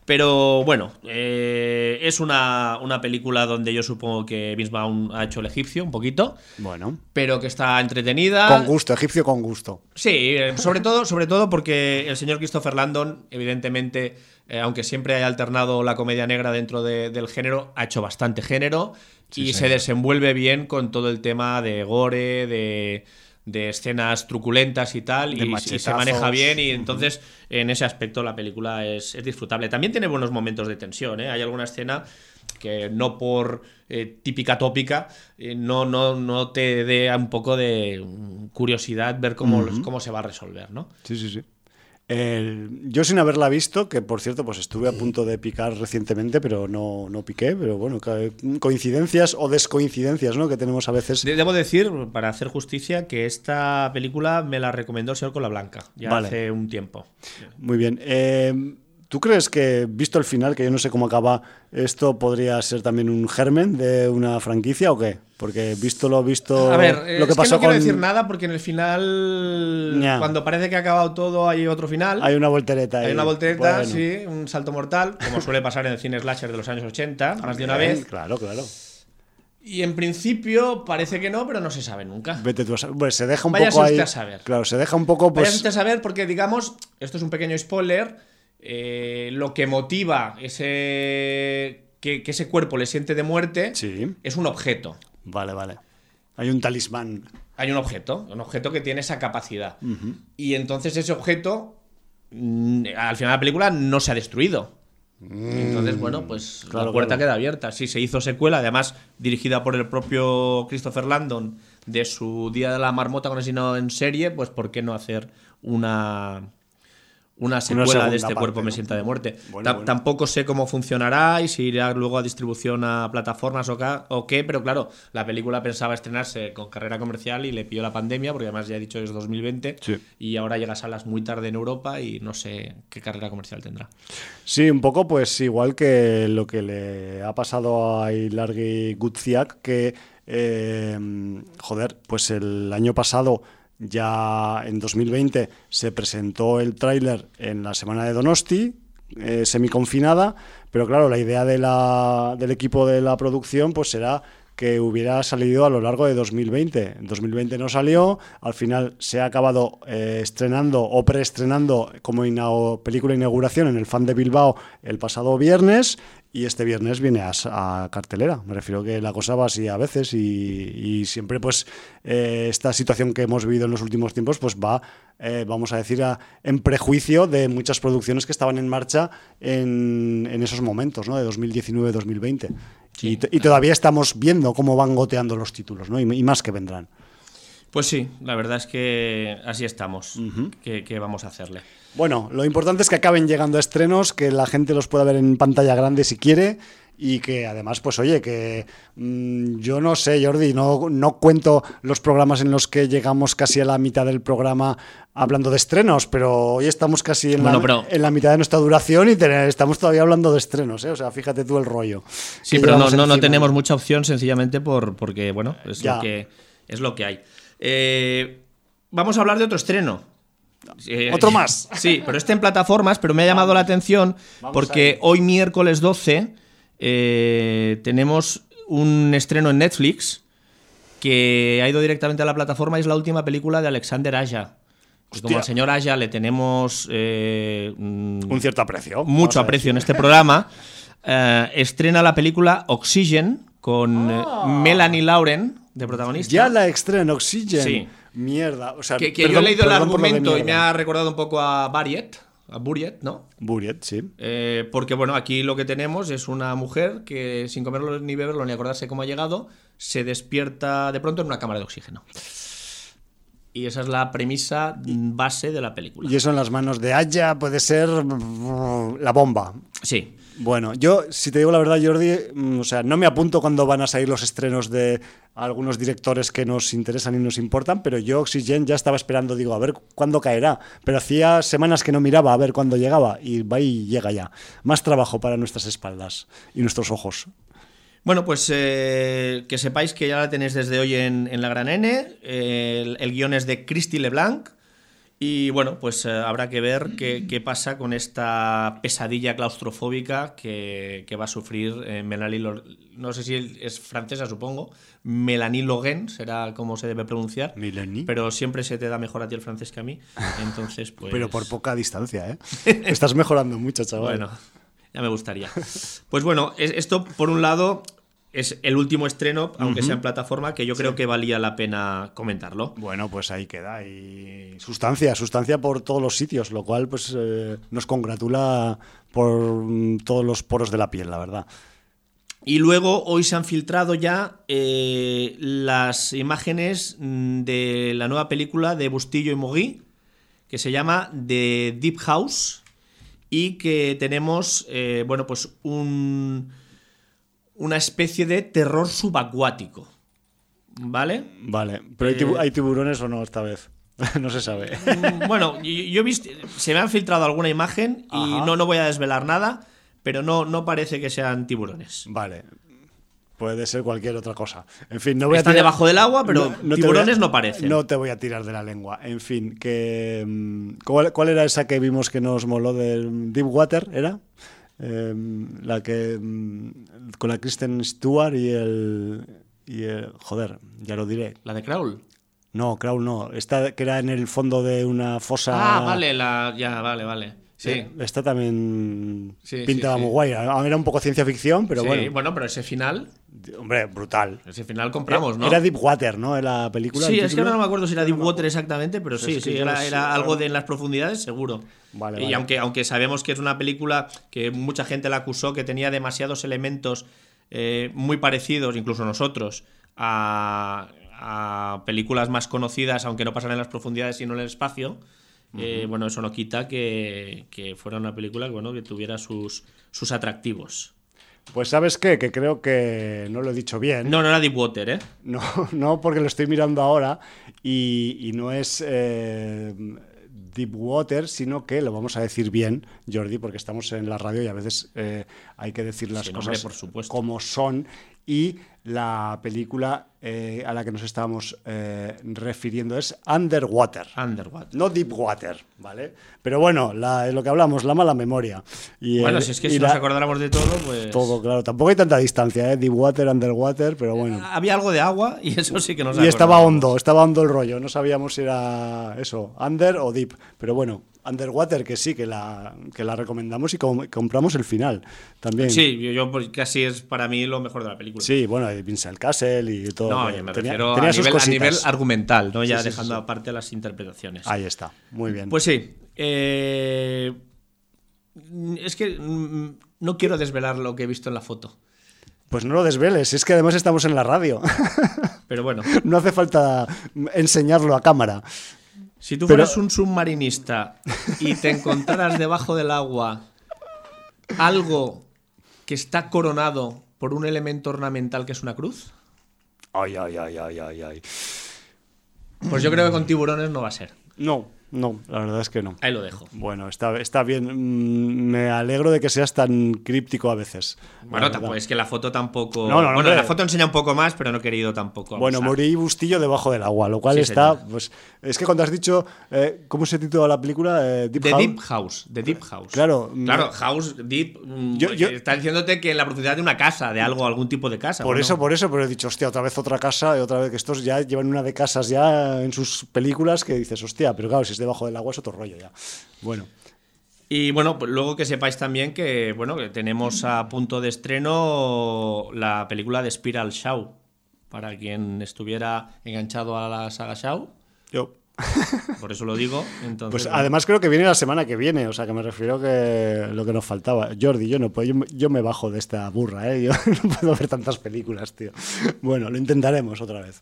Pero bueno, eh, es una, película donde yo supongo que Vince Vaughn ha hecho el egipcio un poquito. Bueno. Pero que está entretenida. Con gusto, egipcio con gusto. Sí, eh, sobre todo, sobre todo porque el señor Christopher Landon, evidentemente, eh, aunque siempre haya alternado la comedia negra dentro del género, ha hecho bastante género y se desenvuelve bien con todo el tema de gore, de de escenas truculentas y tal, y, se maneja bien, y entonces en ese aspecto la película es, disfrutable. También tiene buenos momentos de tensión, ¿eh? hay alguna escena que no por eh, típica tópica eh, no, no, no te dé un poco de curiosidad ver cómo, cómo se va a resolver, ¿no? Sí, sí, sí yo sin haberla visto, que por cierto, pues estuve a punto de picar recientemente, pero no, no piqué, pero bueno, coincidencias o descoincidencias, ¿no? Que tenemos a veces. Debo decir, para hacer justicia, que esta película me la recomendó el señor Cola Blanca, ya hace un tiempo. Muy bien. Eh, ¿Tú crees que, visto el final, que yo no sé cómo acaba, esto podría ser también un germen de una franquicia o qué? Porque visto lo visto. A ver, lo que es pasó que no quiero decir nada porque en el final, cuando parece que ha acabado todo, hay otro final. Hay una voltereta ahí. Hay una voltereta, sí, un salto mortal, como suele pasar en el cine slasher de los años 80, <laughs> más de una vez. Claro, claro. Y en principio parece que no, pero no se sabe nunca. Vete tú a saber. Pues se deja un poco ahí. a saber. Claro, se deja un poco. Pues... Vaya a saber porque, digamos, esto es un pequeño spoiler eh, lo que motiva ese que, ese cuerpo le siente de muerte es un objeto. Vale, vale. Hay un talismán. Hay un objeto, un objeto que tiene esa capacidad. Y entonces ese objeto, mm, al final de la película, no se ha destruido. Entonces, bueno, pues la puerta queda abierta. Sí, se hizo secuela, además dirigida por el propio Christopher Landon de su Día de la Marmota con asesino en serie, pues ¿por qué no hacer una, una secuela de este cuerpo me sienta de muerte. Tampoco sé cómo funcionará y si irá luego a distribución a plataformas o, qué, pero claro, la película pensaba estrenarse con carrera comercial y le pilló la pandemia, porque además ya he dicho es 2020 y ahora llega a salas muy tarde en Europa y no sé qué carrera comercial tendrá. Sí, un poco pues igual que lo que le ha pasado a Ilargi Gutziak, que eh, joder, pues el año pasado ya en 2020 se presentó el tráiler en la semana de Donosti, eh, semiconfinada, pero claro, la idea del equipo de la producción pues será que hubiera salido a lo largo de 2020. En 2020 no salió, al final se ha acabado eh, estrenando o preestrenando como película inauguración en el Fan de Bilbao el pasado viernes y este viernes viene a, cartelera. Me refiero que la cosa va así a veces y, siempre pues eh, esta situación que hemos vivido en los últimos tiempos pues va, eh, vamos a decir, en prejuicio de muchas producciones que estaban en marcha en, esos momentos, ¿no? De 2019-2020. Y, todavía estamos viendo cómo van goteando los títulos, ¿no? y más que vendrán. Pues sí, la verdad es que así estamos. ¿Qué, vamos a hacerle? Bueno, lo importante es que acaben llegando estrenos, que la gente los pueda ver en pantalla grande si quiere y que además, pues oye, que mm, yo no sé, Jordi, no, no cuento los programas en los que llegamos casi a la mitad del programa hablando de estrenos, pero hoy estamos casi en, la, en la mitad de nuestra duración y estamos todavía hablando de estrenos, ¿eh? o sea, fíjate tú el rollo. Sí, pero no, no, no, tenemos mucha opción sencillamente por, porque, bueno, es, lo que, es lo que hay. Eh, vamos a hablar de otro estreno. Eh, otro más. <laughs> Sí, pero este en plataformas, pero me ha llamado la atención porque hoy miércoles 12 eh, tenemos un estreno en Netflix que ha ido directamente a la plataforma y es la última película de Alexander Aja. como al señor Aja le tenemos un cierto aprecio. Mucho aprecio en este programa. estrena la película Oxygen con ah. Melanie Lauren de protagonista. Ya la extra Oxygen. Sí. Mierda. O sea, que, yo he leído el argumento y me ha recordado un poco a Buriet. A Buriet, ¿no? Buriet, sí. Eh, porque, bueno, aquí lo que tenemos es una mujer que, sin comerlo ni beberlo ni acordarse cómo ha llegado, se despierta de pronto en una cámara de oxígeno. Y esa es la premisa base de la película. Y eso en las manos de Aya puede ser la bomba. Sí. Bueno, yo, si te digo la verdad, Jordi, mm, o sea, no me apunto cuando van a salir los estrenos de algunos directores que nos interesan y nos importan, pero yo Oxygen ya estaba esperando, digo, a ver cuándo caerá. Pero hacía semanas que no miraba a ver cuándo llegaba y va y llega ya. Más trabajo para nuestras espaldas y nuestros ojos. Bueno, pues eh, que sepáis que ya la tenéis desde hoy en, la Gran N. el, el guion es de Christy LeBlanc. Y bueno, pues eh, habrá que ver qué, pasa con esta pesadilla claustrofóbica que, va a sufrir eh, Melanie No sé si es francesa, supongo. Melanie Logan será como se debe pronunciar. Melanie. Pero siempre se te da mejor a ti el francés que a mí. Entonces, <laughs> pues. pero por poca distancia, ¿eh? <laughs> Estás mejorando mucho, chaval. Bueno, ya me gustaría. Pues bueno, esto por un lado es el último estreno, aunque sea en plataforma, que yo creo que valía la pena comentarlo. Bueno, pues ahí queda. Y sustancia, sustancia por todos los sitios, lo cual pues eh, nos congratula por mm, todos los poros de la piel, la verdad. Y luego hoy se han filtrado ya eh, las imágenes mm, de la nueva película de Bustillo y Mogui, que se llama The Deep House, y que tenemos, eh, bueno, pues un una especie de terror subacuático. ¿Vale? Vale, pero ¿hay, eh, tiburones o no esta vez? <laughs> no se sabe. Mm, bueno, yo, he visto, se me han filtrado alguna imagen y no, no voy a desvelar nada, pero no, no parece que sean tiburones. Vale, puede ser cualquier otra cosa. En fin, no voy Está debajo del agua, pero tiburones no parecen. No te voy a tirar de la lengua. En fin, que mm, ¿cuál, era esa que vimos que nos moló del Deep Water? ¿Era? Em, la que mm, con la Kristen Stewart y el, y el, joder, ya lo diré. ¿La de Crawl? No, Crawl no. Esta que era en el fondo de una fosa. Ah, vale, la, ya, vale, vale. Sí. Esta también pintaba muy guay. Era un poco ciencia ficción, pero bueno. bueno, pero ese final. Hombre, brutal. Ese final compramos, ¿no? Era Deepwater, ¿no? La película. Sí, es que ahora no me acuerdo si era Deepwater exactamente, pero sí, sí, era, algo de en las profundidades, seguro. Vale, y aunque, aunque sabemos que es una película que mucha gente la acusó que tenía demasiados elementos eh, muy parecidos, incluso nosotros, a, a películas más conocidas, aunque no pasan en las profundidades sino en el espacio. Eh, bueno, eso no quita que, fuera una película bueno, que tuviera sus, sus atractivos. Pues sabes qué, que creo que no lo he dicho bien. No, no era Deepwater, ¿eh? <laughs> No, no porque lo estoy mirando ahora y, no es eh, Deepwater, sino que lo vamos a decir bien, Jordi, porque estamos en la radio y a veces eh, hay que decir las cosas como son. Y la película eh, a la que nos estábamos eh, refiriendo es Underwater. Underwater. No Deepwater, ¿vale? Pero bueno, es lo que hablamos, la mala memoria. Y, bueno, si es que si nos acordáramos de todo, pues. Todo, claro. Tampoco hay tanta distancia, ¿eh? Deepwater, Underwater, pero bueno. Había algo de agua y <laughs> eso sí que nos Y estaba hondo, estaba hondo el rollo. No sabíamos si era eso, Under o Deep. Pero bueno, Underwater, que sí, que la, que la recomendamos y compramos el final también. Sí, yo, pues, casi es para mí lo mejor de la película. Sí, bueno, Vincent Castle y todo. No, me refiero a, nivel, argumental, ¿no? ya dejando aparte las interpretaciones. Ahí está, muy bien. Pues sí. Eh, es que mm, no quiero desvelar lo que he visto en la foto. Pues no lo desveles, es que además estamos en la radio. Pero bueno. <laughs> No hace falta enseñarlo a cámara. Si tú fueras un submarinista y te encontraras debajo del agua algo que está coronado por un elemento ornamental que es una cruz. Ay, ay, ay, ay, ay, ay. Pues yo creo que con tiburones no va a ser. No, no, la verdad es que no. Ahí lo dejo. Bueno, está, está bien. Mm, me alegro de que seas tan críptico a veces. Bueno, tampoco, es que la foto tampoco. No, no, bueno, la foto enseña un poco más, pero no he querido tampoco. Bueno, morí Bustillo debajo del agua, lo cual está. Pues, es que cuando has dicho. Eh, ¿Cómo se titula la película? Eh, Deep The House. Deep House. The Deep House. Claro. Claro, House, Deep. Mm, está diciéndote que en la profundidad de una casa, de algo, algún tipo de casa. Por eso, por eso, pero he dicho, hostia, otra vez otra casa, y otra vez que estos ya llevan una de casas ya en sus películas que dices, hostia, pero claro, si es debajo del agua es otro ya. Bueno. Y bueno, pues luego que sepáis también que, bueno, que tenemos a punto de estreno la película de Spiral Shaw. Para quien estuviera enganchado a la saga Shaw. Yo. Por eso lo digo. pues además creo que viene la semana que viene, o sea que me refiero que lo que nos faltaba. Jordi, yo no puedo, yo, me bajo de esta burra, ¿eh? yo <laughs> no puedo ver tantas películas, tío. Bueno, lo intentaremos otra vez.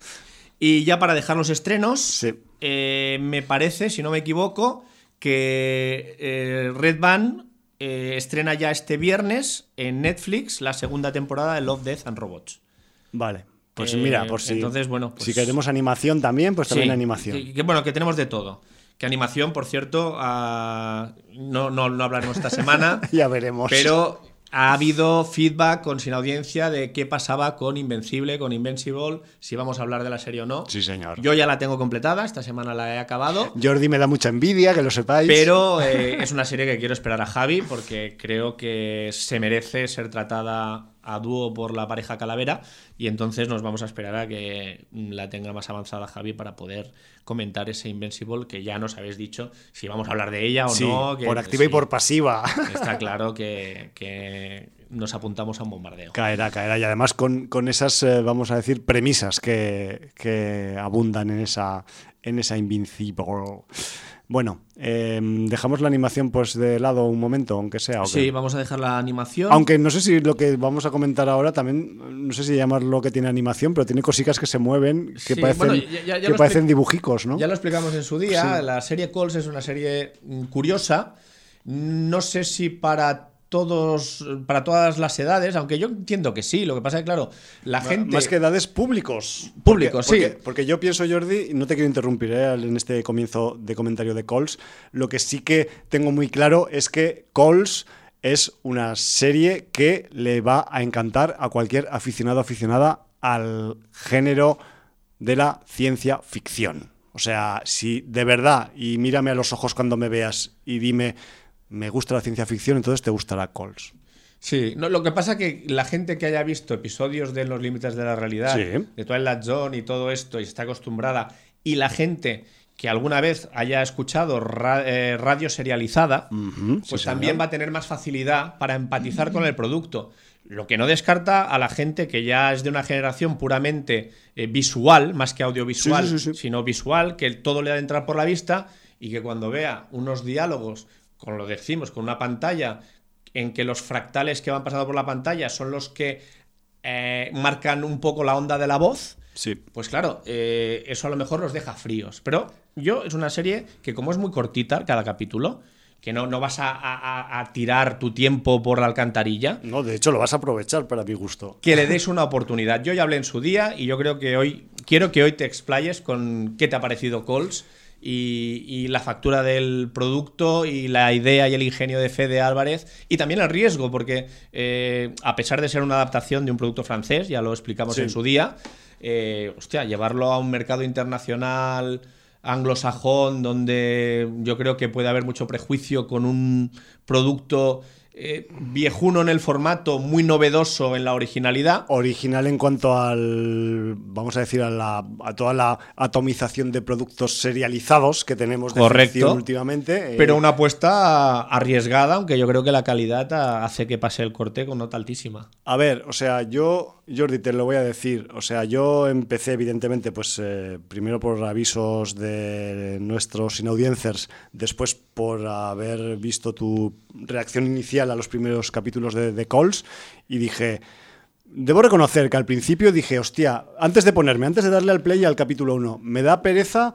Y ya para dejar los estrenos, eh, me parece, si no me equivoco, que eh, Red Band eh, estrena ya este viernes en Netflix la segunda temporada de Love, Death and Robots. Vale. Pues mira, por si, entonces, bueno, si pues queremos animación también, pues también animación. Que, bueno, que tenemos de todo. Que animación, por cierto, ah, no, no, no hablaremos esta semana. <laughs> ya veremos. Pero ha habido feedback con sin audiencia de qué pasaba con Invencible, con Invincible, si vamos a hablar de la serie o no. Sí, señor. Yo ya la tengo completada, esta semana la he acabado. Jordi me da mucha envidia, que lo sepáis. Pero eh, es una serie que quiero esperar a Javi porque creo que se merece ser tratada a dúo por la pareja Calavera y entonces nos vamos a esperar a que la tenga más avanzada Javi para poder comentar ese Invincible que ya nos habéis dicho si vamos a hablar de ella o no. por activa y por pasiva. <laughs> Está claro que, nos apuntamos a un bombardeo. Caerá, caerá. Y además con, con esas, eh, vamos a decir, premisas que, que abundan en esa, en esa Invincible. Bueno, em, dejamos la animación pues de lado un momento, aunque sea. Sí, vamos a dejar la animación. Aunque no sé si lo que vamos a comentar ahora también, no sé si llamarlo que tiene animación, pero tiene cositas que se mueven, que parecen, que parecen dibujicos, ¿no? Ya lo explicamos en su día. La serie Calls es una serie curiosa. No sé si para todos, para todas las edades, aunque yo entiendo que sí. Lo que pasa es que, claro, la gente. Más que edades públicos. Públicos, sí. Porque, yo pienso, Jordi, y no te quiero interrumpir ¿eh? en este comienzo de comentario de Calls. Lo que sí que tengo muy claro es que Calls es una serie que le va a encantar a cualquier aficionado aficionada al género de la ciencia ficción. O sea, si de verdad, y mírame a los ojos cuando me veas y dime me gusta la ciencia ficción, entonces te gustará Calls. Sí, no, lo que pasa es que la gente que haya visto episodios de Los Límites de la Realidad, de Twilight Zone y todo esto, y está acostumbrada, y la gente que alguna vez haya escuchado eh, radio serializada, pues también va a tener más facilidad para empatizar con el producto. Lo que no descarta a la gente que ya es de una generación puramente eh, visual, más que audiovisual, sino visual, que todo le ha de entrar por la vista y que cuando vea unos diálogos con lo decimos, con una pantalla en que los fractales que van pasando por la pantalla son los que eh, marcan un poco la onda de la voz, sí. pues claro, eh, eso a lo mejor los deja fríos. Pero yo es una serie que como es muy cortita cada capítulo, que no, no vas a, tirar tu tiempo por la alcantarilla. No, de hecho lo vas a aprovechar para mi gusto. Que le des una oportunidad. Yo ya hablé en su día y yo creo que hoy, quiero que hoy te explayes con qué te ha parecido Coles y, la factura del producto y la idea y el ingenio de Fede Álvarez y también el riesgo, porque eh, a pesar de ser una adaptación de un producto francés, ya lo explicamos en su día, eh, hostia, llevarlo a un mercado internacional anglosajón donde yo creo que puede haber mucho prejuicio con un producto eh, viejuno en el formato, muy novedoso en la originalidad. Original en cuanto al, vamos a decir, a, la, a toda la atomización de productos serializados que tenemos de Correcto, últimamente. Eh. Pero una apuesta arriesgada, aunque yo creo que la calidad hace que pase el corte con nota altísima. A ver, o sea, yo Jordi, te lo voy a decir. O sea, yo empecé, evidentemente, pues eh, primero por avisos de nuestros inaudiencers, después por haber visto tu reacción inicial a los primeros capítulos de, The Calls, y dije, Debo reconocer que al principio dije, hostia, antes de ponerme, antes de darle al play al capítulo 1, me da pereza,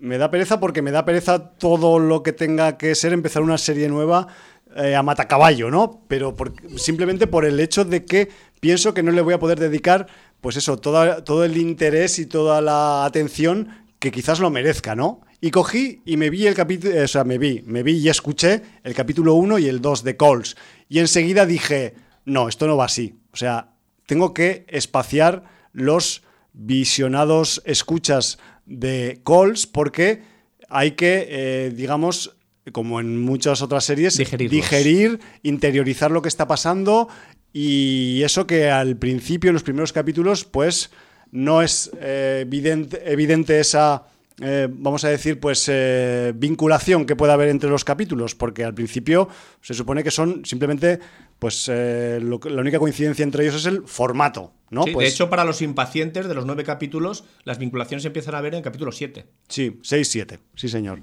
me da pereza porque me da pereza todo lo que tenga que ser empezar una serie nueva eh, a matacaballo, ¿no? Pero simplemente por el hecho de que pienso que no le voy a poder dedicar, pues eso, todo el interés y toda la atención que quizás lo merezca, ¿no? Y cogí y me vi el capítulo, o sea, me vi, me vi y escuché el capítulo 1 y el 2 de Calls. Y enseguida dije, no, esto no va así. O sea, tengo que espaciar los visionados escuchas de calls porque hay que, eh, digamos, como en muchas otras series, digerir, interiorizar lo que está pasando y eso que al principio, en los primeros capítulos, pues no es eh, evidente, evidente esa eh, vamos a decir, pues eh, vinculación que pueda haber entre los capítulos, porque al principio se supone que son simplemente, pues eh, la única coincidencia entre ellos es el formato, ¿no? de pues hecho, para los impacientes de los nueve capítulos, las vinculaciones se empiezan a ver en el capítulo 7. Sí, 6, 7, sí señor.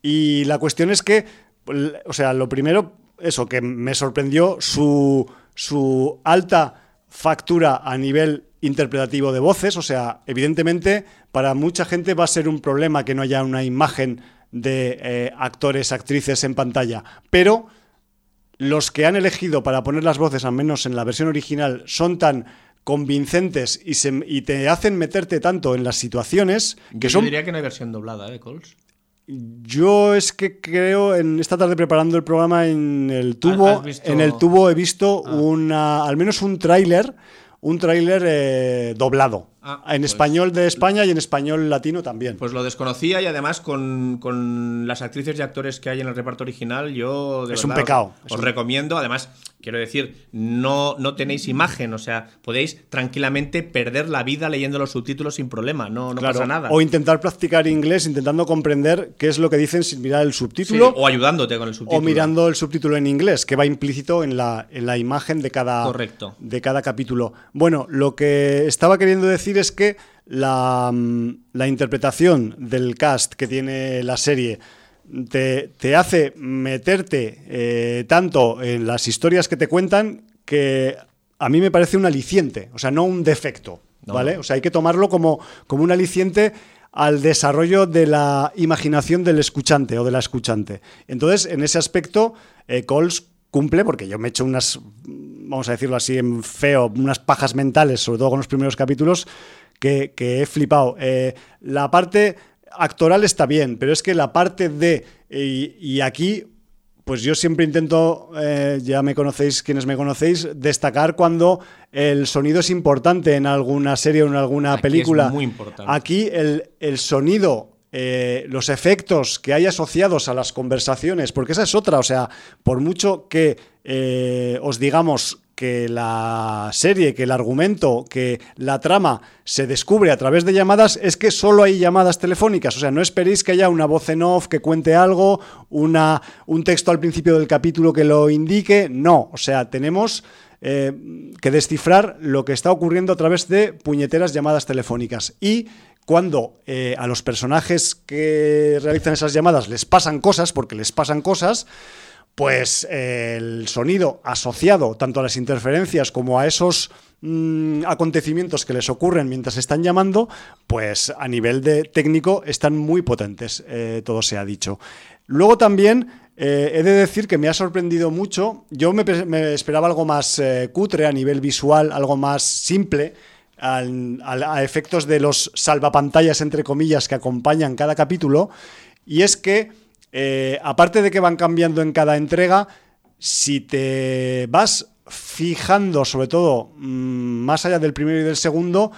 Y la cuestión es que, o sea, lo primero, eso, que me sorprendió su, su alta factura a nivel interpretativo de voces, o sea, evidentemente para mucha gente va a ser un problema que no haya una imagen de eh, actores, actrices en pantalla, pero los que han elegido para poner las voces, al menos en la versión original, son tan convincentes y, se, y te hacen meterte tanto en las situaciones que Yo son... diría que no hay versión doblada, ¿eh, Coles? Yo es que creo, en esta tarde preparando el programa en el tubo, en el tubo he visto ah. una, al menos un tráiler un tráiler eh, doblado. Ah, en pues español de España y en español latino también. Pues lo desconocía y además con, las actrices y actores que hay en el reparto original, yo de es un pecado. Os, recomiendo, además, quiero decir, no, no tenéis imagen, o sea, podéis tranquilamente perder la vida leyendo los subtítulos sin problema, no, no pasa nada. O intentar practicar inglés intentando comprender qué es lo que dicen sin mirar el subtítulo. o ayudándote con el subtítulo. O mirando el subtítulo en inglés, que va implícito en la, en la imagen de cada, Correcto. de cada capítulo. Bueno, lo que estaba queriendo decir es que la, interpretación del cast que tiene la serie te, hace meterte eh, tanto en las historias que te cuentan que a mí me parece un aliciente, o sea, no un defecto, ¿vale? O sea, hay que tomarlo como, como un aliciente al desarrollo de la imaginación del escuchante o de la escuchante. Entonces, en ese aspecto, eh, Coles cumple, porque yo me he hecho unas, vamos a decirlo así en feo, unas pajas mentales, sobre todo con los primeros capítulos, que, he flipado. Eh, la parte actoral está bien, pero es que la parte de... Y, aquí, pues yo siempre intento, eh, ya me conocéis, quienes me conocéis, destacar cuando el sonido es importante en alguna serie o en alguna película. muy importante. Aquí el, el sonido eh, los efectos que hay asociados a las conversaciones, porque esa es otra, o sea, por mucho que os digamos que la serie, que el argumento, que la trama se descubre a través de llamadas, es que solo hay llamadas telefónicas. O sea, no esperéis que haya una voz en off que cuente algo, una, un texto al principio del capítulo que lo indique. No, o sea, tenemos eh, que descifrar lo que está ocurriendo a través de puñeteras llamadas telefónicas. Y cuando eh, a los personajes que realizan esas llamadas les pasan cosas, porque les pasan cosas, pues eh, el sonido asociado tanto a las interferencias como a esos mm, acontecimientos que les ocurren mientras están llamando, pues a nivel de técnico están muy potentes, eh, todo se ha dicho. Luego también eh, he de decir que me ha sorprendido mucho, yo me, esperaba algo más cutre a nivel visual, algo más simple, a efectos de los salvapantallas, entre comillas, que acompañan cada capítulo, y es que eh, aparte de que van cambiando en cada entrega, si te vas fijando, sobre todo mm, más allá del primero y del segundo,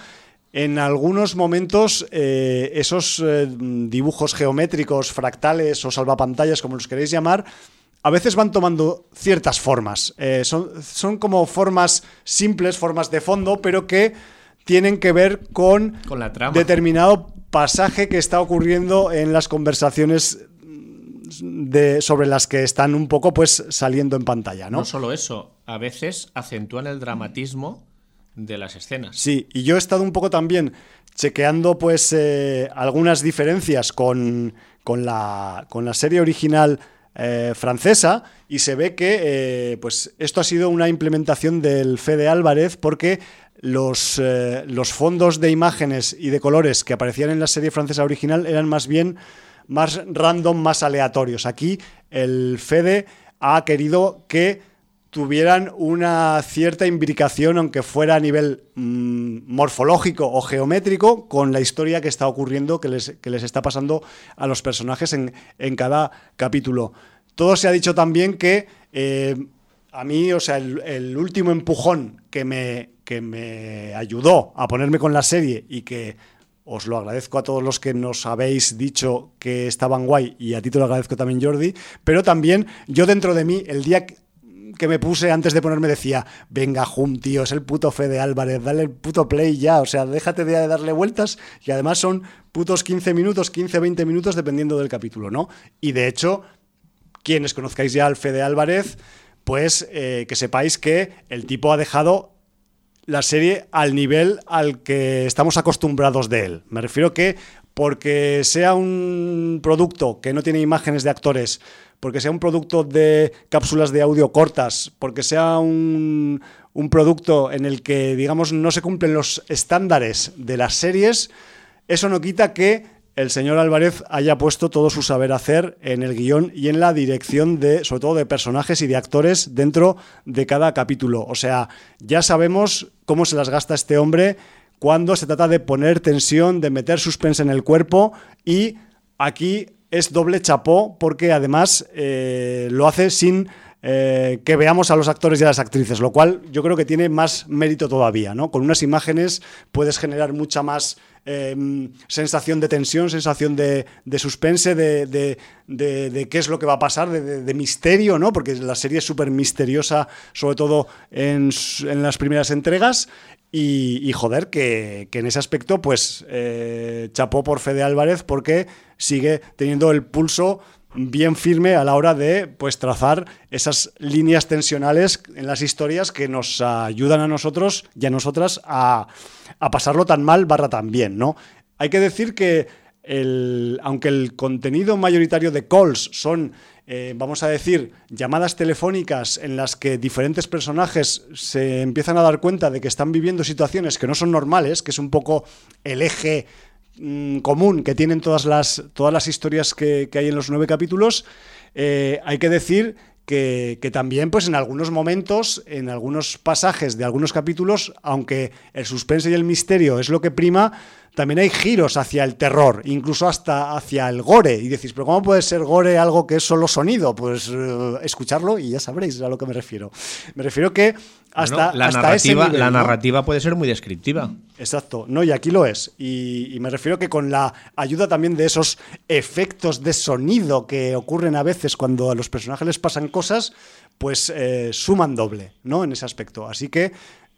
en algunos momentos eh, esos eh, dibujos geométricos, fractales o salvapantallas, como los queréis llamar, a veces van tomando ciertas formas. son, son, como formas simples, formas de fondo, pero que tienen que ver con, con la trama. determinado pasaje que está ocurriendo en las conversaciones sobre las que están un poco pues saliendo en pantalla, ¿no? No solo eso, a veces acentúan el dramatismo de las escenas. Sí, y yo he estado un poco también chequeando pues eh, algunas diferencias con, con, la, con la serie original eh, francesa y se ve que eh, pues esto ha sido una implementación del Fede Álvarez porque los, los fondos de imágenes y de colores que aparecían en la serie francesa original eran más bien más random, más aleatorios. Aquí el Fede ha querido que tuvieran una cierta imbricación, aunque fuera a nivel mm, morfológico o geométrico, con la historia que está ocurriendo, que les, les está pasando a los personajes en, cada capítulo. Todo se ha dicho también que eh, a mí, o sea, el, último empujón que me, que me ayudó a ponerme con la serie y que os lo agradezco a todos los que nos habéis dicho que estaban guay y a ti te lo agradezco también Jordi, pero también yo dentro de mí, el día que me puse antes de ponerme decía, venga, Jum, tío, es el puto Fede Álvarez, dale el puto play ya, o sea, déjate de darle vueltas y además son putos 15 minutos, 15, 20 minutos dependiendo del capítulo, ¿no? Y de hecho, quienes conozcáis ya al Fede Álvarez, pues eh, que sepáis que el tipo ha dejado la serie al nivel al que estamos acostumbrados de él. Me refiero que porque sea un producto que no tiene imágenes de actores, porque sea un producto de cápsulas de audio cortas, porque sea un, producto en el que, digamos, no se cumplen los estándares de las series, eso no quita que el señor Álvarez haya puesto todo su saber hacer en el guion y en la dirección de, sobre todo, de personajes y de actores dentro de cada capítulo. O sea, ya sabemos cómo se las gasta este hombre cuando se trata de poner tensión, de meter suspense en el cuerpo y aquí es doble chapó porque además eh, lo hace sin eh, que veamos a los actores y a las actrices, lo cual yo creo que tiene más mérito todavía, ¿no? Con unas imágenes puedes generar mucha más em, sensación de tensión, sensación de, suspense, de, qué es lo que va a pasar, de, misterio, ¿no? Porque la serie es súper misteriosa, sobre todo en, las primeras entregas. Y, joder, que, en ese aspecto, pues eh, chapó por Fede Álvarez porque sigue teniendo el pulso bien firme a la hora de pues trazar esas líneas tensionales en las historias que nos ayudan a nosotros y a nosotras a, pasarlo tan mal barra tan bien, ¿no? Hay que decir que el, aunque el contenido mayoritario de calls son, eh, vamos a decir, llamadas telefónicas en las que diferentes personajes se empiezan a dar cuenta de que están viviendo situaciones que no son normales, que es un poco el eje Mm, común que tienen todas las, todas las historias que, hay en los nueve capítulos, eh, hay que decir que, también, pues en algunos momentos, en algunos pasajes de algunos capítulos, aunque el suspense y el misterio es lo que prima, también hay giros hacia el terror, incluso hasta hacia el gore. Y decís, pero ¿cómo puede ser gore algo que es solo sonido? Pues eh, escucharlo y ya sabréis a lo que me refiero. Me refiero que hasta, la, narrativa, la narrativa puede ser muy descriptiva. Exacto, no, y aquí lo es. Y, me refiero que con la ayuda también de esos efectos de sonido que ocurren a veces cuando a los personajes les pasan cosas, pues eh, suman doble, ¿no? En ese aspecto. Así que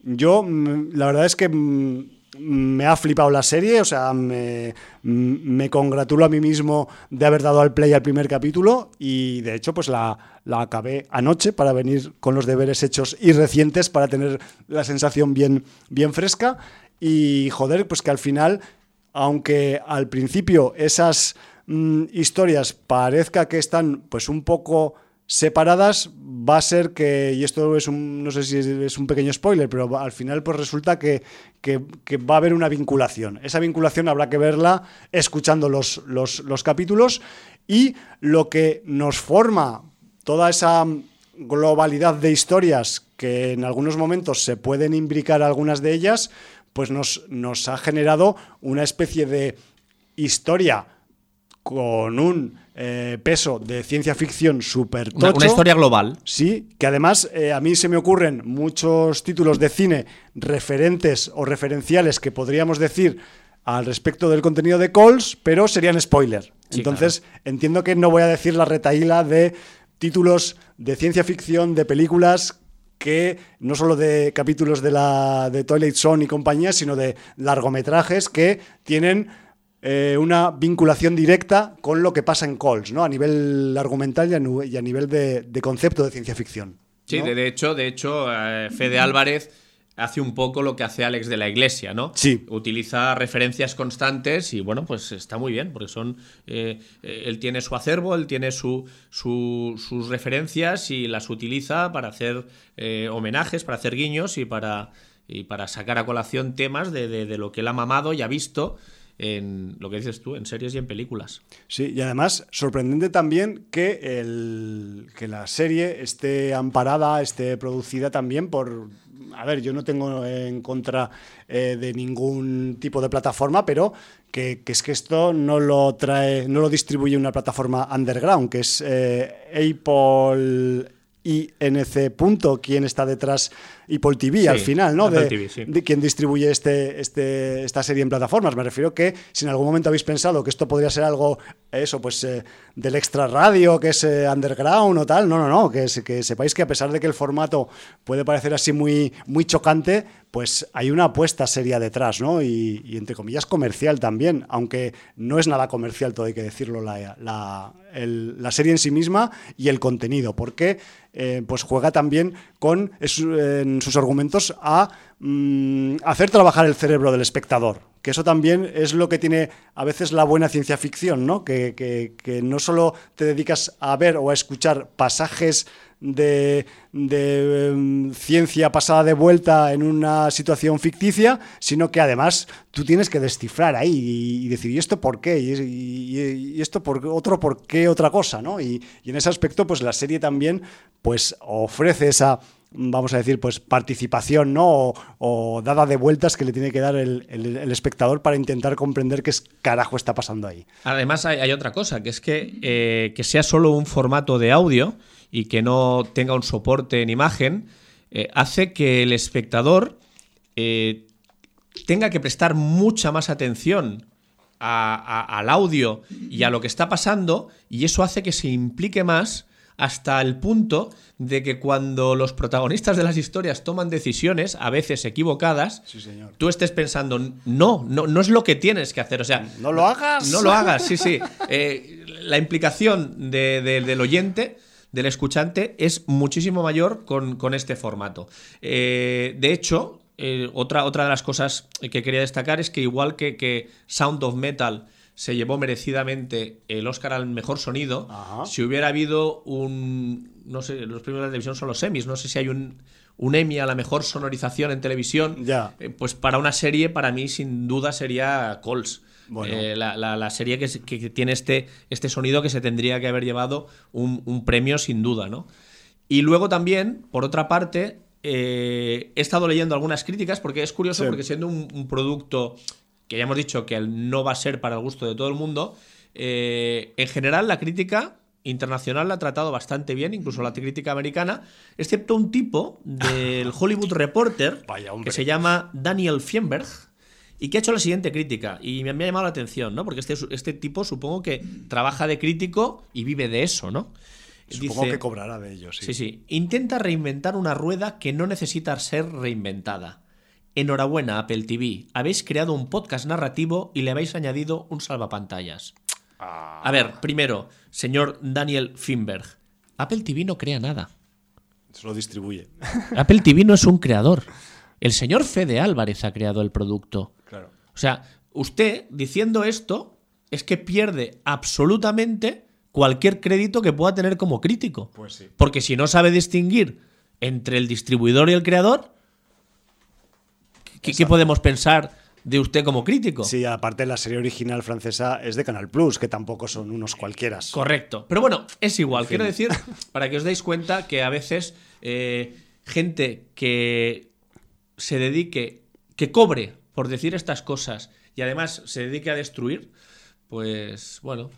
yo, mm, la verdad es que mm, me ha flipado la serie, o sea, me, congratulo a mí mismo de haber dado al play al primer capítulo y de hecho pues la, la, acabé anoche para venir con los deberes hechos y recientes para tener la sensación bien, bien fresca. Y joder, pues que al final, aunque al principio esas mm, historias parezca que están pues un poco separadas va a ser que, y esto es un, no sé si es un pequeño spoiler, pero al final pues resulta que, va a haber una vinculación. Esa vinculación habrá que verla escuchando los, los, capítulos y lo que nos forma toda esa globalidad de historias que en algunos momentos se pueden imbricar algunas de ellas, pues nos, nos ha generado una especie de historia con un eh, peso de ciencia ficción súper tocho. Una, historia global. Sí, que además eh, a mí se me ocurren muchos títulos de cine referentes o referenciales que podríamos decir al respecto del contenido de Calls, pero serían spoiler. Entonces, entiendo que no voy a decir la retaíla de títulos de ciencia ficción, de películas que no solo de capítulos de la de Toilet Zone y compañía, sino de largometrajes que tienen eh, una vinculación directa con lo que pasa en Calls, ¿no? A nivel argumental y a, nivel de, concepto de ciencia ficción. Sí, de, hecho, de hecho, eh, Fede Álvarez hace un poco lo que hace Alex de la Iglesia, ¿no? Sí. Utiliza referencias constantes y bueno, pues está muy bien, porque son. Eh, él tiene su acervo, él tiene su, sus referencias y las utiliza para hacer eh, homenajes, para hacer guiños y para, y para sacar a colación temas de, de lo que él ha mamado y ha visto en lo que dices tú, en series y en películas. Sí, y además sorprendente también que, el, que la serie esté amparada, esté producida también por... A ver, yo no tengo en contra eh, de ningún tipo de plataforma, pero que, es que esto no lo trae, no lo distribuye una plataforma underground, que es eh, Apple INC. quien está detrás Apple TV al final, ¿no? De, de, quien distribuye este, este, esta serie en plataformas. Me refiero que si en algún momento habéis pensado que esto podría ser algo, eso, pues eh, del extra radio, que es eh, underground o tal, no, no, no, que, que sepáis que a pesar de que el formato puede parecer así muy, muy chocante, pues hay una apuesta seria detrás, ¿no? Y, entre comillas comercial también, aunque no es nada comercial, todo hay que decirlo, la, la, la serie en sí misma y el contenido, porque eh, pues juega también con sus argumentos a mm, hacer trabajar el cerebro del espectador. Que eso también es lo que tiene a veces la buena ciencia ficción, ¿no? Que, que no solo te dedicas a ver o a escuchar pasajes de, em, ciencia pasada de vuelta en una situación ficticia, sino que además tú tienes que descifrar ahí y, decir, ¿y esto por qué? ¿Y, esto por otro por qué otra cosa? ¿no? Y, en ese aspecto, pues la serie también pues, ofrece esa vamos a decir, pues participación, ¿no? O, dada de vueltas que le tiene que dar el, espectador para intentar comprender qué carajo está pasando ahí. Además, hay, otra cosa, que es que, eh, que sea solo un formato de audio y que no tenga un soporte en imagen, eh, hace que el espectador eh, tenga que prestar mucha más atención al audio y a lo que está pasando, y eso hace que se implique más hasta el punto de que cuando los protagonistas de las historias toman decisiones, a veces equivocadas, tú estés pensando, no, no, no es lo que tienes que hacer. O sea, no lo hagas. No lo hagas, sí, sí. Eh, la implicación del oyente del escuchante es muchísimo mayor con, este formato. Eh, de hecho, eh, otra, otra de las cosas que quería destacar es que igual que, que Sound of Metal se llevó merecidamente el Oscar al mejor sonido, si hubiera habido un... No sé, los premios de la televisión son los Emmys, no sé si hay un, un Emmy a la mejor sonorización en televisión, ya. Eh, pues para una serie, para mí sin duda sería Coles. Eh, la, serie que, tiene este, este sonido que se tendría que haber llevado un, premio sin duda, ¿no? Y luego también, por otra parte, eh, he estado leyendo algunas críticas porque es curioso, porque siendo un, producto que ya hemos dicho que no va a ser para el gusto de todo el mundo, eh, en general la crítica internacional la ha tratado bastante bien, incluso la crítica americana, excepto un tipo del <laughs> Hollywood Reporter que se llama Daniel Fienberg, y que ha hecho la siguiente crítica, y me, ha llamado la atención, ¿no? Porque este, este tipo supongo que trabaja de crítico y vive de eso, ¿no? Supongo que cobrará de ello, sí. Sí, sí. Intenta reinventar una rueda que no necesita ser reinventada. Enhorabuena, Apple TV. Habéis creado un podcast narrativo y le habéis añadido un salvapantallas. Ah. A ver, primero, señor Daniel Finberg. Apple TV no crea nada. Se lo distribuye. <laughs> Apple TV no es un creador. El señor Fede Álvarez ha creado el producto. O sea, usted diciendo esto es que pierde absolutamente cualquier crédito que pueda tener como crítico. Pues sí. Porque si no sabe distinguir entre el distribuidor y el creador, ¿qué, podemos pensar de usted como crítico? Sí, aparte la serie original francesa es de Canal Plus, que tampoco son unos cualquiera. Correcto. Pero bueno, es igual. Quiero decir, <laughs> para que os deis cuenta que a veces eh, gente que se dedique, que cobre por decir estas cosas y además se dedique a destruir, pues bueno.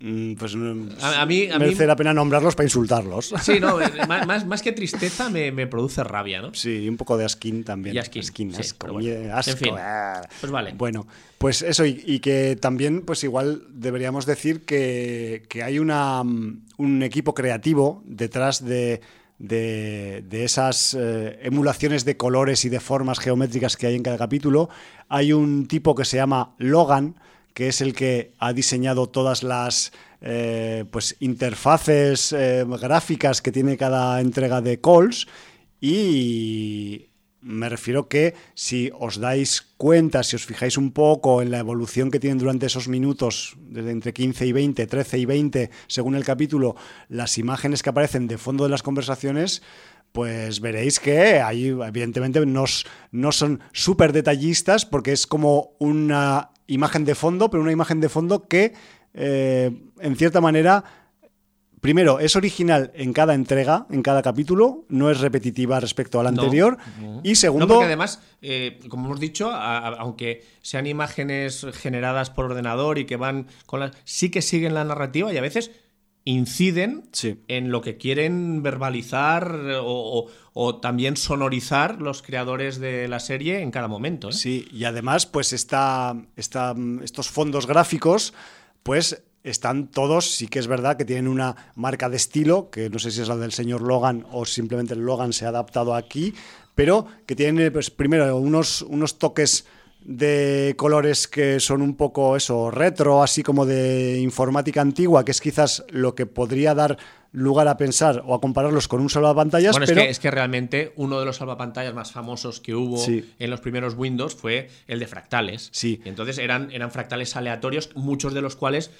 Mm, pues a, mí, merece la pena nombrarlos para insultarlos. Sí, no, <laughs> eh, más, más que tristeza me, produce rabia, ¿no? Sí, un poco de asquín también. Y asquín, asco, en fin, ah. pues vale. Bueno, pues eso, y, que también, pues igual deberíamos decir que, que hay una, mm, un equipo creativo detrás de de, esas eh, emulaciones de colores y de formas geométricas que hay en cada capítulo. Hay un tipo que se llama Logan, que es el que ha diseñado todas las eh, pues, interfaces eh, gráficas que tiene cada entrega de Calls. Y Me refiero que si os dais cuenta, si os fijáis un poco en la evolución que tienen durante esos minutos, desde entre 15 y 20, 13 y 20, según el capítulo, las imágenes que aparecen de fondo de las conversaciones, pues veréis que ahí evidentemente no, son súper detallistas porque es como una imagen de fondo, pero una imagen de fondo que eh, en cierta manera primero, es original en cada entrega, en cada capítulo, no es repetitiva respecto al anterior. Y segundo. No, porque además, eh, como hemos dicho, aunque sean imágenes generadas por ordenador y que van con las. sí que siguen la narrativa y a veces inciden en lo que quieren verbalizar o, también sonorizar los creadores de la serie en cada momento. ¿eh? Sí, y además, pues está, está, estos fondos gráficos, pues están todos, sí que es verdad que tienen una marca de estilo, que no sé si es la del señor Logan o simplemente el Logan se ha adaptado aquí, pero que tienen, pues primero, unos, unos toques de colores que son un poco eso, retro, así como de informática antigua, que es quizás lo que podría dar lugar a pensar o a compararlos con un salvapantallas. Bueno, pero... es, que, es que realmente uno de los salvapantallas más famosos que hubo en los primeros Windows fue el de fractales. Sí. Y entonces eran, eran fractales aleatorios, muchos de los cuales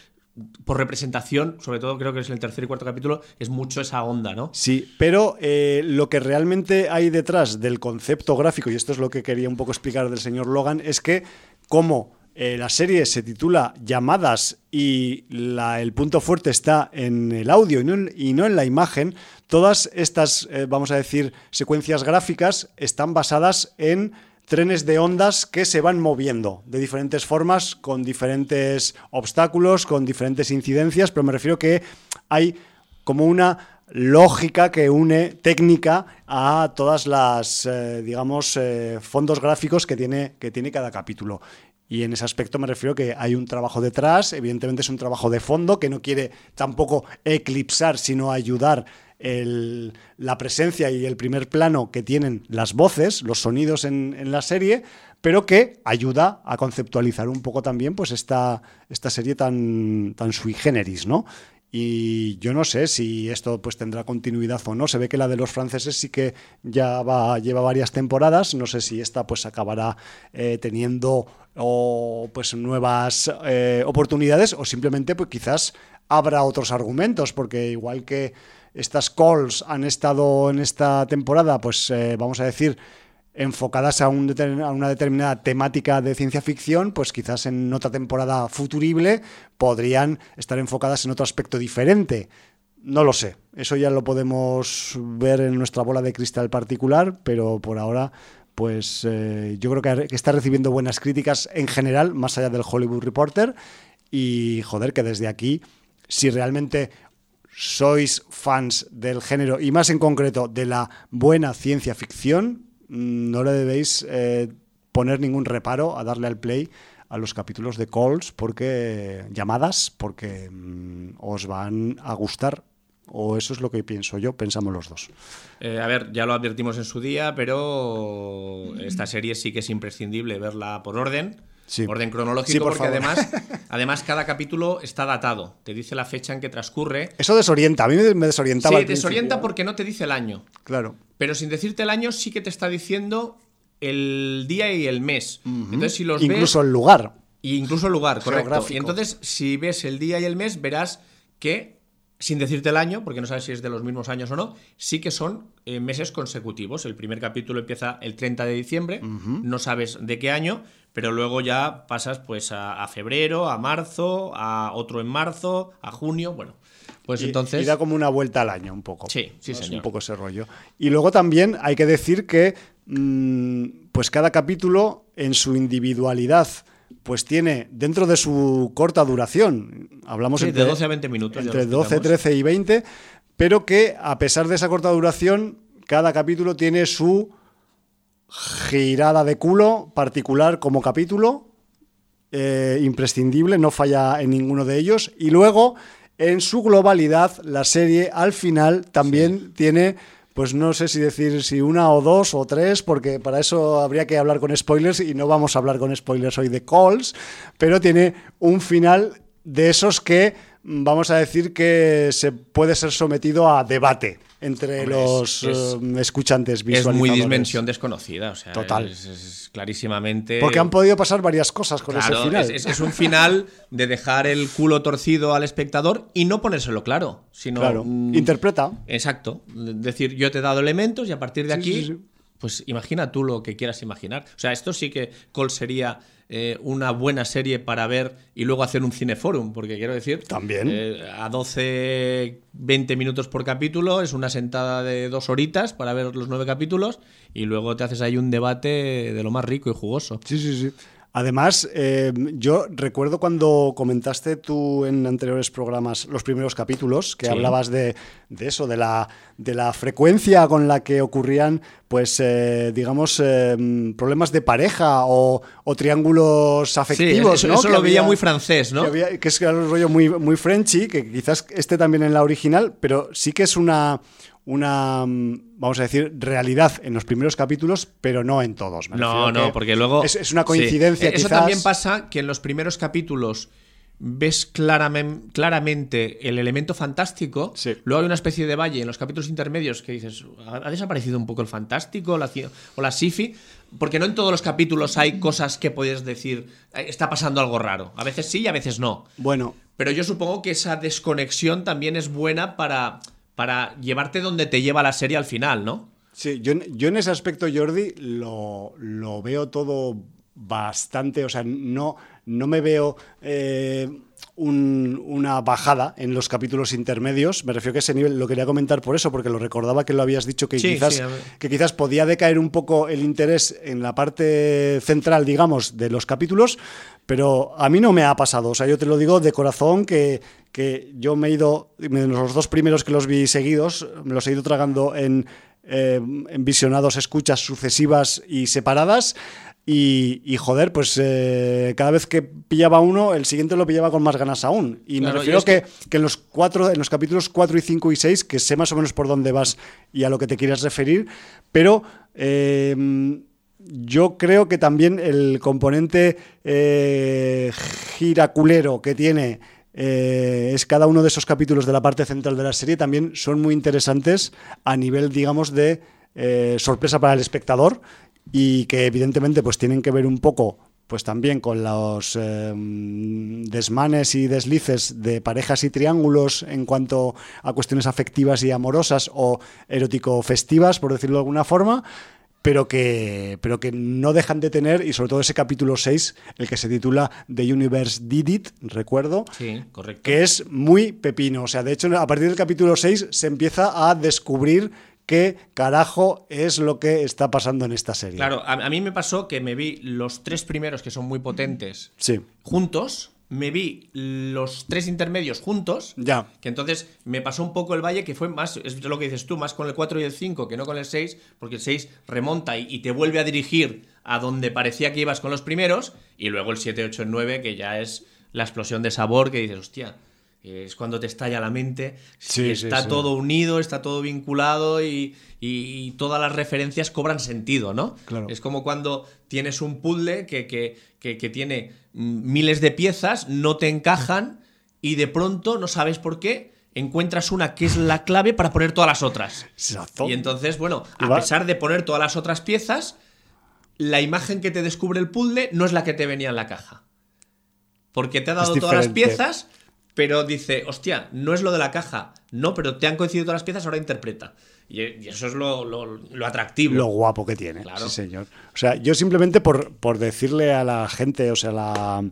por representación, sobre todo creo que es el tercer y cuarto capítulo, es mucho esa onda, ¿no? Sí, pero eh, lo que realmente hay detrás del concepto gráfico, y esto es lo que quería un poco explicar del señor Logan, es que como eh, la serie se titula Llamadas y el punto fuerte está en el audio y no en, la imagen, todas estas, eh, vamos a decir, secuencias gráficas están basadas en trenes de ondas que se van moviendo de diferentes formas, con diferentes obstáculos, con diferentes incidencias, pero me refiero que hay como una lógica que une técnica a todas las, eh, digamos, eh, fondos gráficos que tiene, que tiene cada capítulo. Y en ese aspecto me refiero que hay un trabajo detrás, evidentemente es un trabajo de fondo que no quiere tampoco eclipsar, sino ayudar la presencia y el primer plano que tienen las voces, los sonidos en, la serie, pero que ayuda a conceptualizar un poco también pues esta, esta serie tan, tan sui generis, ¿no? Y yo no sé si esto pues tendrá continuidad o no. Se ve que la de los franceses sí que ya va, lleva varias temporadas. No sé si esta pues acabará eh, teniendo o, pues nuevas eh, oportunidades o simplemente pues quizás habrá otros argumentos, porque igual que estas calls han estado en esta temporada, pues eh, vamos a decir, enfocadas a, una determinada temática de ciencia ficción, pues quizás en otra temporada futurible podrían estar enfocadas en otro aspecto diferente. No lo sé, eso ya lo podemos ver en nuestra bola de cristal particular, pero por ahora pues eh, yo creo que está recibiendo buenas críticas en general, más allá del Hollywood Reporter, y joder, que desde aquí, si realmente sois fans del género y más en concreto de la buena ciencia ficción, mm, no le debéis eh, poner ningún reparo a darle al play a los capítulos de calls porque llamadas porque mm, os van a gustar o eso es lo que pienso yo, pensamos los dos. Eh, a ver, ya lo advertimos en su día, pero esta serie sí que es imprescindible verla por orden orden cronológico, porque además, <laughs> además cada capítulo está datado. Te dice la fecha en que transcurre. Eso desorienta, a mí me desorientaba. Sí, desorienta porque no te dice el año. Claro. Pero sin decirte el año, sí que te está diciendo el día y el mes. Entonces, si los Incluso el lugar. Y incluso el lugar, correcto. Y entonces, si ves el día y el mes, verás que sin decirte el año, porque no sabes si es de los mismos años o no, sí que son eh, meses consecutivos. El primer capítulo empieza el 30 de diciembre, no sabes de qué año, pero luego ya pasas pues a, febrero, a marzo, a otro en marzo, a junio, bueno. Pues entonces. Y da como una vuelta al año, un poco. Sí, sí, señor. un poco ese rollo. Y luego también hay que decir que, mm, pues cada capítulo en su individualidad, pues tiene dentro de su corta duración, hablamos entre, de 12 a 20 minutos. Entre 12, 13 y 20, pero que a pesar de esa corta duración, cada capítulo tiene su girada de culo particular como capítulo, eh, imprescindible, no falla en ninguno de ellos. Y luego, en su globalidad, la serie al final también tiene, pues no sé si decir si una o dos o tres, porque para eso habría que hablar con spoilers y no vamos a hablar con spoilers hoy de Calls, pero tiene un final de esos que vamos a decir que se puede ser sometido a debate entre los eh, escuchantes visuales. Es muy dimensión desconocida, o sea, Total. Es, clarísimamente. Porque han podido pasar varias cosas con ese final. Es, un final de dejar el culo torcido al espectador y no ponérselo claro, sino. Claro, mm, interpreta. Exacto. Decir, yo te he dado elementos y a partir de aquí, pues imagina tú lo que quieras imaginar. O sea, esto sí que Cole sería eh, una buena serie para ver y luego hacer un cineforum, porque quiero decir, también eh, a 12, 20 minutos por capítulo es una sentada de dos horitas para ver los nueve capítulos y luego te haces ahí un debate de lo más rico y jugoso. Sí, sí, sí. Además, eh, yo recuerdo cuando comentaste tú en anteriores programas los primeros capítulos, que hablabas de, eso, de la, de la frecuencia con la que ocurrían, pues, eh, digamos, eh, problemas de pareja o, triángulos afectivos. eso, eso lo veía muy francés, ¿no? Que, es un rollo muy, muy frenchy, que quizás esté también en la original, pero sí que es una una, mm, vamos a decir, realidad en los primeros capítulos, pero no en todos. no, no, porque luego... Es, una coincidencia. Eso también pasa que en los primeros capítulos ves claramente, el elemento fantástico, luego hay una especie de valle en los capítulos intermedios que dices, ha desaparecido un poco el fantástico la, o la sci porque no en todos los capítulos hay cosas que puedes decir, eh, está pasando algo raro. A veces sí y a veces no. Bueno. Pero yo supongo que esa desconexión también es buena para para llevarte donde te lleva la serie al final, ¿no? Sí, yo, en ese aspecto, Jordi, lo, veo todo bastante, o sea, no, no me veo eh, una bajada en los capítulos intermedios. Me refiero que ese nivel lo quería comentar por eso, porque lo recordaba que lo habías dicho, que, quizás, que quizás podía decaer un poco el interés en la parte central, digamos, de los capítulos, pero a mí no me ha pasado. O sea, yo te lo digo de corazón que, que yo me he ido, los dos primeros que los vi seguidos, me los he ido tragando en, eh, en visionados escuchas sucesivas y separadas. Y, joder, pues eh, cada vez que pillaba uno, el siguiente lo pillaba con más ganas aún. Y me refiero que, que, en los cuatro, en los capítulos 4 y 5 y 6, que sé más o menos por dónde vas y a lo que te quieres referir, pero eh, yo creo que también el componente giraculero que tiene eh, es cada uno de esos capítulos de la parte central de la serie también son muy interesantes a nivel, digamos, de eh, sorpresa para el espectador y que evidentemente pues tienen que ver un poco pues también con los eh, desmanes y deslices de parejas y triángulos en cuanto a cuestiones afectivas y amorosas o erótico-festivas, por decirlo de alguna forma, pero que, pero que no dejan de tener, y sobre todo ese capítulo 6, el que se titula The Universe Did It, recuerdo, que es muy pepino. O sea, de hecho, a partir del capítulo 6 se empieza a descubrir qué carajo es lo que está pasando en esta serie. Claro, a, a mí me pasó que me vi los tres primeros, que son muy potentes, sí. juntos, me vi los tres intermedios juntos. Ya. Que entonces me pasó un poco el valle que fue más, es lo que dices tú, más con el 4 y el 5 que no con el 6, porque el 6 remonta y, te vuelve a dirigir a donde parecía que ibas con los primeros, y luego el 7, 8 y 9, que ya es la explosión de sabor que dices, hostia, es cuando te estalla la mente, sí, está todo unido, está todo vinculado y, todas las referencias cobran sentido, ¿no? Es como cuando tienes un puzzle que, que, tiene miles de piezas, no te encajan y de pronto, no sabes por qué, encuentras una que es la clave para poner todas las otras. Y entonces, bueno, a pesar de poner todas las otras piezas, la imagen que te descubre el puzzle no es la que te venía en la caja. Porque te ha dado todas las piezas pero dice, hostia, no es lo de la caja. No, pero te han coincidido todas las piezas, ahora interpreta. Y, eso es lo, atractivo. Lo guapo que tiene. Claro. Sí, señor. O sea, yo simplemente por, por decirle a la gente, o sea, la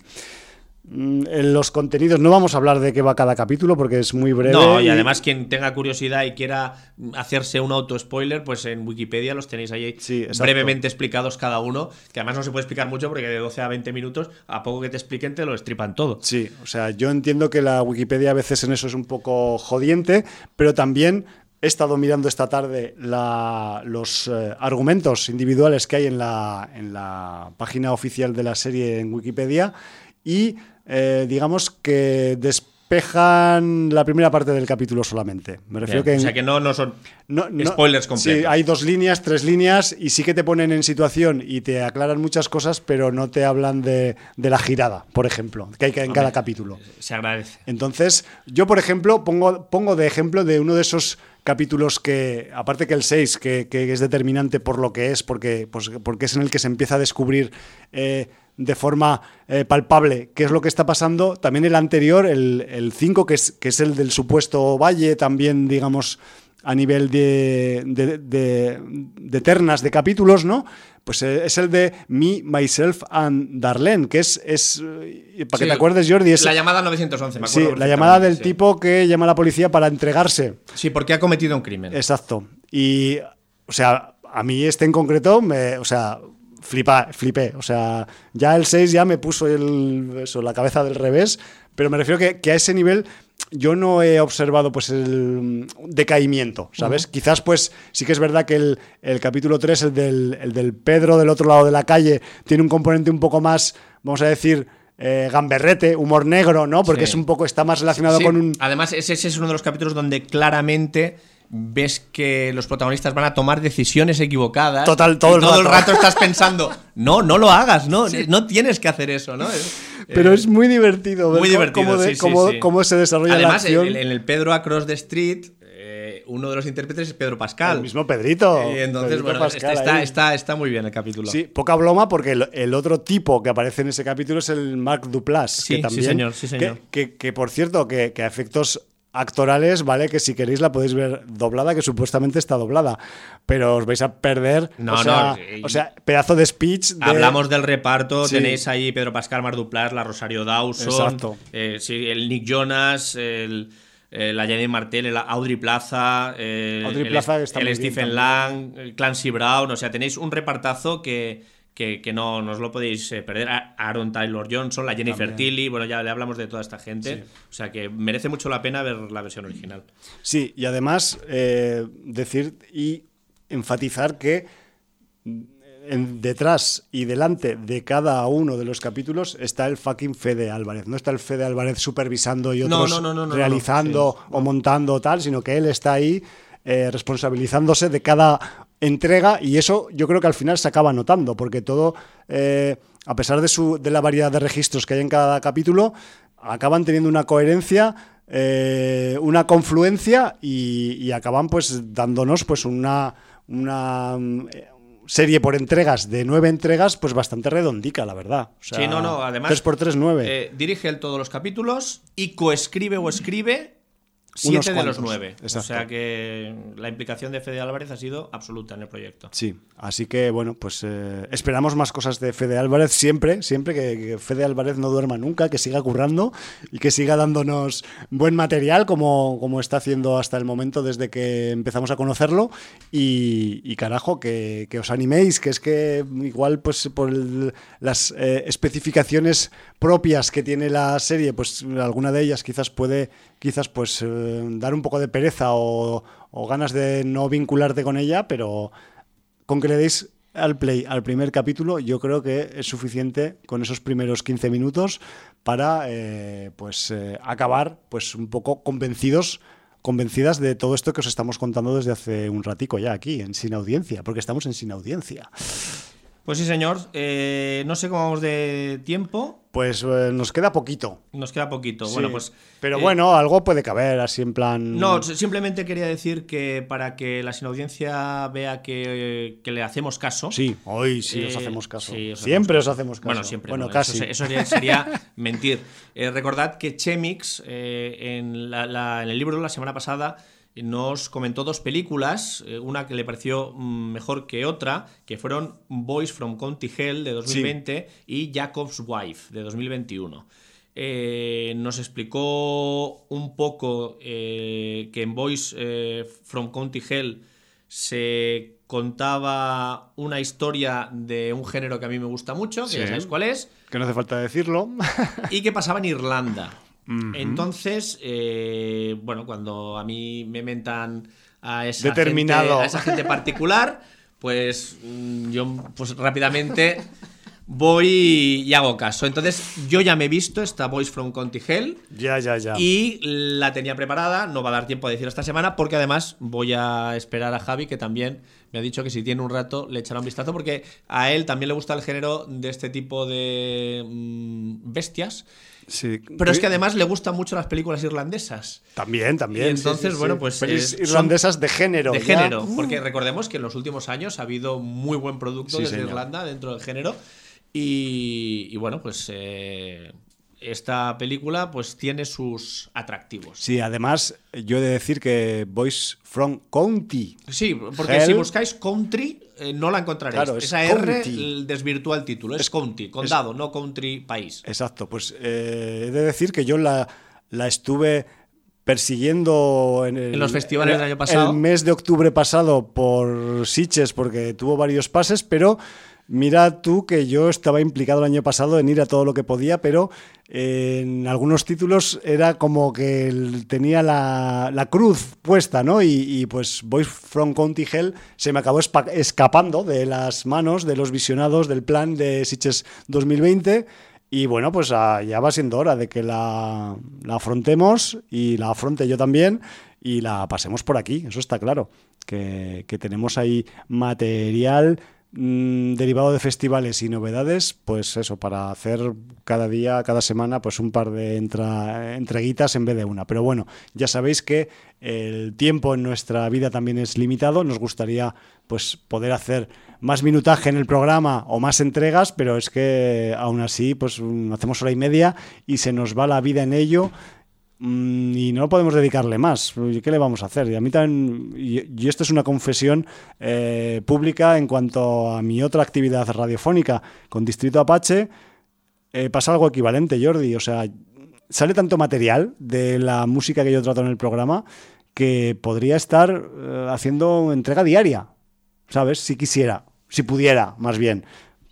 en los contenidos no vamos a hablar de qué va cada capítulo porque es muy breve. No, y, además quien tenga curiosidad y quiera hacerse un auto spoiler, pues en Wikipedia los tenéis ahí brevemente explicados cada uno, que además no se puede explicar mucho porque de 12 a 20 minutos, a poco que te expliquen te lo estripan todo. Sí, o sea, yo entiendo que la Wikipedia a veces en eso es un poco jodiente, pero también he estado mirando esta tarde los eh, argumentos individuales que hay en la, en la página oficial de la serie en Wikipedia y eh, digamos que despejan la primera parte del capítulo solamente. Me refiero que. o sea que no, no son spoilers completos. Sí, hay dos líneas, tres líneas, y sí que te ponen en situación y te aclaran muchas cosas, pero no te hablan de, la girada, por ejemplo, que hay en cada capítulo. Se agradece. Entonces, yo, por ejemplo, pongo, pongo de ejemplo de uno de esos capítulos que, aparte que el 6, que, es determinante por lo que es, porque, pues, porque es en el que se empieza a descubrir eh, de forma eh, palpable qué es lo que está pasando, también el anterior, el 5, que, es, que es el del supuesto valle, también, digamos, a nivel de, de, ternas de capítulos, ¿no? Pues eh, es el de Me, Myself and Darlene, que es, es para que te acuerdes, Jordi, es... La llamada 911, me acuerdo. Sí, la llamada del tipo que llama a la policía para entregarse. Sí, porque ha cometido un crimen. Exacto. Y, o sea, a mí este en concreto, me, o sea, flipa, flipé. O sea, ya el 6 ya me puso el, eso, la cabeza del revés, pero me refiero que, que a ese nivel yo no he observado pues el decaimiento, ¿sabes? Quizás pues sí que es verdad que el, capítulo 3, el del, el del, Pedro del otro lado de la calle, tiene un componente un poco más, vamos a decir, eh, gamberrete, humor negro, ¿no? Porque es un poco, está más relacionado con un... Además, ese, es uno de los capítulos donde claramente ves que los protagonistas van a tomar decisiones equivocadas. Total, todo, el, todo rato. el rato estás pensando, <laughs> no, no lo hagas, no, no tienes que hacer eso, ¿no? Pero es muy divertido ver cómo, se desarrolla Además, la acción. En, en, el Pedro Across the Street, eh, uno de los intérpretes es Pedro Pascal. El mismo Pedrito. entonces, bueno, está, está, está, muy bien el capítulo. Sí, poca broma porque el, otro tipo que aparece en ese capítulo es el Mark Duplass. Sí, que también, sí señor, sí señor. Que, por cierto, que, que a efectos actorales, ¿vale? Que si queréis la podéis ver doblada, que supuestamente está doblada, pero os vais a perder. No, o sea, no. O sea, pedazo de speech. Hablamos del reparto, tenéis ahí Pedro Pascal Marduplas, la Rosario Dawson, Exacto. Eh, sí, el Nick Jonas, el, la Jenny Martel, el Audrey Plaza, eh, Audrey Plaza el, el Stephen Lang, el Clancy Brown, o sea, tenéis un repartazo que que, no, os lo podéis eh, perder. Aaron Taylor Johnson, la Jennifer Tilly, bueno, ya le hablamos de toda esta gente. O sea que merece mucho la pena ver la versión original. Sí, y además eh, decir y enfatizar que detrás y delante de cada uno de los capítulos está el fucking Fede Álvarez. No está el Fede Álvarez supervisando y otros realizando o montando tal, sino que él está ahí eh, responsabilizándose de cada entrega y eso yo creo que al final se acaba notando, porque todo, eh, a pesar de, su, de la variedad de registros que hay en cada capítulo, acaban teniendo una coherencia. Eh, una confluencia y, acaban pues dándonos pues una, una serie por entregas de nueve entregas, pues bastante redondica, la verdad. sí, no, no, además. 3x3, 9. dirige él todos los capítulos y coescribe o escribe Siete de los nueve. O sea que la implicación de Fede Álvarez ha sido absoluta en el proyecto. Sí, así que bueno, pues eh, esperamos más cosas de Fede Álvarez siempre, siempre que, Fede Álvarez no duerma nunca, que siga currando y que siga dándonos buen material como, como está haciendo hasta el momento desde que empezamos a conocerlo. Y, carajo, que, os animéis, que es que igual pues por las eh, especificaciones propias que tiene la serie, pues alguna de ellas quizás puede quizás pues eh, dar un poco de pereza o, ganas de no vincularte con ella, pero con que le deis al play al primer capítulo, yo creo que es suficiente con esos primeros 15 minutos para eh, pues eh, acabar pues un poco convencidos convencidas de todo esto que os estamos contando desde hace un ratico ya aquí en Sin Audiencia, porque estamos en Sin Audiencia. Pues sí, señor. Eh, no sé cómo vamos de tiempo. Pues eh, nos queda poquito. Nos queda poquito. Bueno, pues. Pero eh, bueno, algo puede caber, así en plan. No, simplemente quería decir que para que la sinaudiencia vea que, le hacemos caso. Sí, hoy sí os hacemos caso. siempre os hacemos caso. Bueno, siempre. Bueno, casi. Eso, sería, <laughs> mentir. recordad que Chemix, en, en el libro la semana pasada nos comentó dos películas, eh, una que le pareció mm, mejor que otra, que fueron Boys from County Hell de 2020 y Jacob's Wife de 2021. Eh, nos explicó un poco eh, que en Boys from County Hell se contaba una historia de un género que a mí me gusta mucho, que ya sabéis cuál es. Que no hace falta decirlo. y que pasaba en Irlanda. Entonces, eh, bueno, cuando a mí me mentan a esa, Determinado. Gente, a esa gente particular, pues mm, yo pues rápidamente voy y hago caso. Entonces, yo ya me he visto esta Voice from Hell. Ya, ya, ya. Y la tenía preparada, no va a dar tiempo a decir esta semana, porque además voy a esperar a Javi, que también me ha dicho que si tiene un rato le echará un vistazo, porque a él también le gusta el género de este tipo de mm, bestias. Sí. Pero es que además le gustan mucho las películas irlandesas. También, también. entonces, bueno, pues. irlandesas de género. De género. Porque recordemos que en los últimos años ha habido muy buen producto desde Irlanda dentro del género. Y, bueno, pues eh, esta película pues tiene sus atractivos. Sí, además yo he de decir que Voice from County. Sí, porque si buscáis country eh, no la encontraréis. Claro, Esa R desvirtúa el título, es, county, condado, no country país. Exacto, pues eh, he de decir que yo la, la estuve persiguiendo en, en los festivales del año pasado. El mes de octubre pasado por Siches porque tuvo varios pases, pero Mira tú que yo estaba implicado el año pasado en ir a todo lo que podía, pero en algunos títulos era como que tenía la, cruz puesta, ¿no? Y, pues Boys from County Hell se me acabó escapando de las manos de los visionados del plan de Sitches 2020. Y bueno, pues ah, ya va siendo hora de que la, afrontemos y la afronte yo también y la pasemos por aquí, eso está claro, que, que tenemos ahí material Mm, derivado de festivales y novedades, pues eso, para hacer cada día, cada semana, pues un par de entreguitas en vez de una. Pero bueno, ya sabéis que el tiempo en nuestra vida también es limitado. Nos gustaría pues poder hacer más minutaje en el programa o más entregas, pero es que aún así pues hacemos hora y media y se nos va la vida en ello Mm, y no podemos dedicarle más. ¿Qué le vamos a hacer? Y a mí también, y, esto es una confesión eh, pública en cuanto a mi otra actividad radiofónica con Distrito Apache, eh, pasa algo equivalente, Jordi. O sea, sale tanto material de la música que yo trato en el programa que podría estar eh, haciendo entrega diaria, ¿sabes? Si quisiera, si pudiera, más bien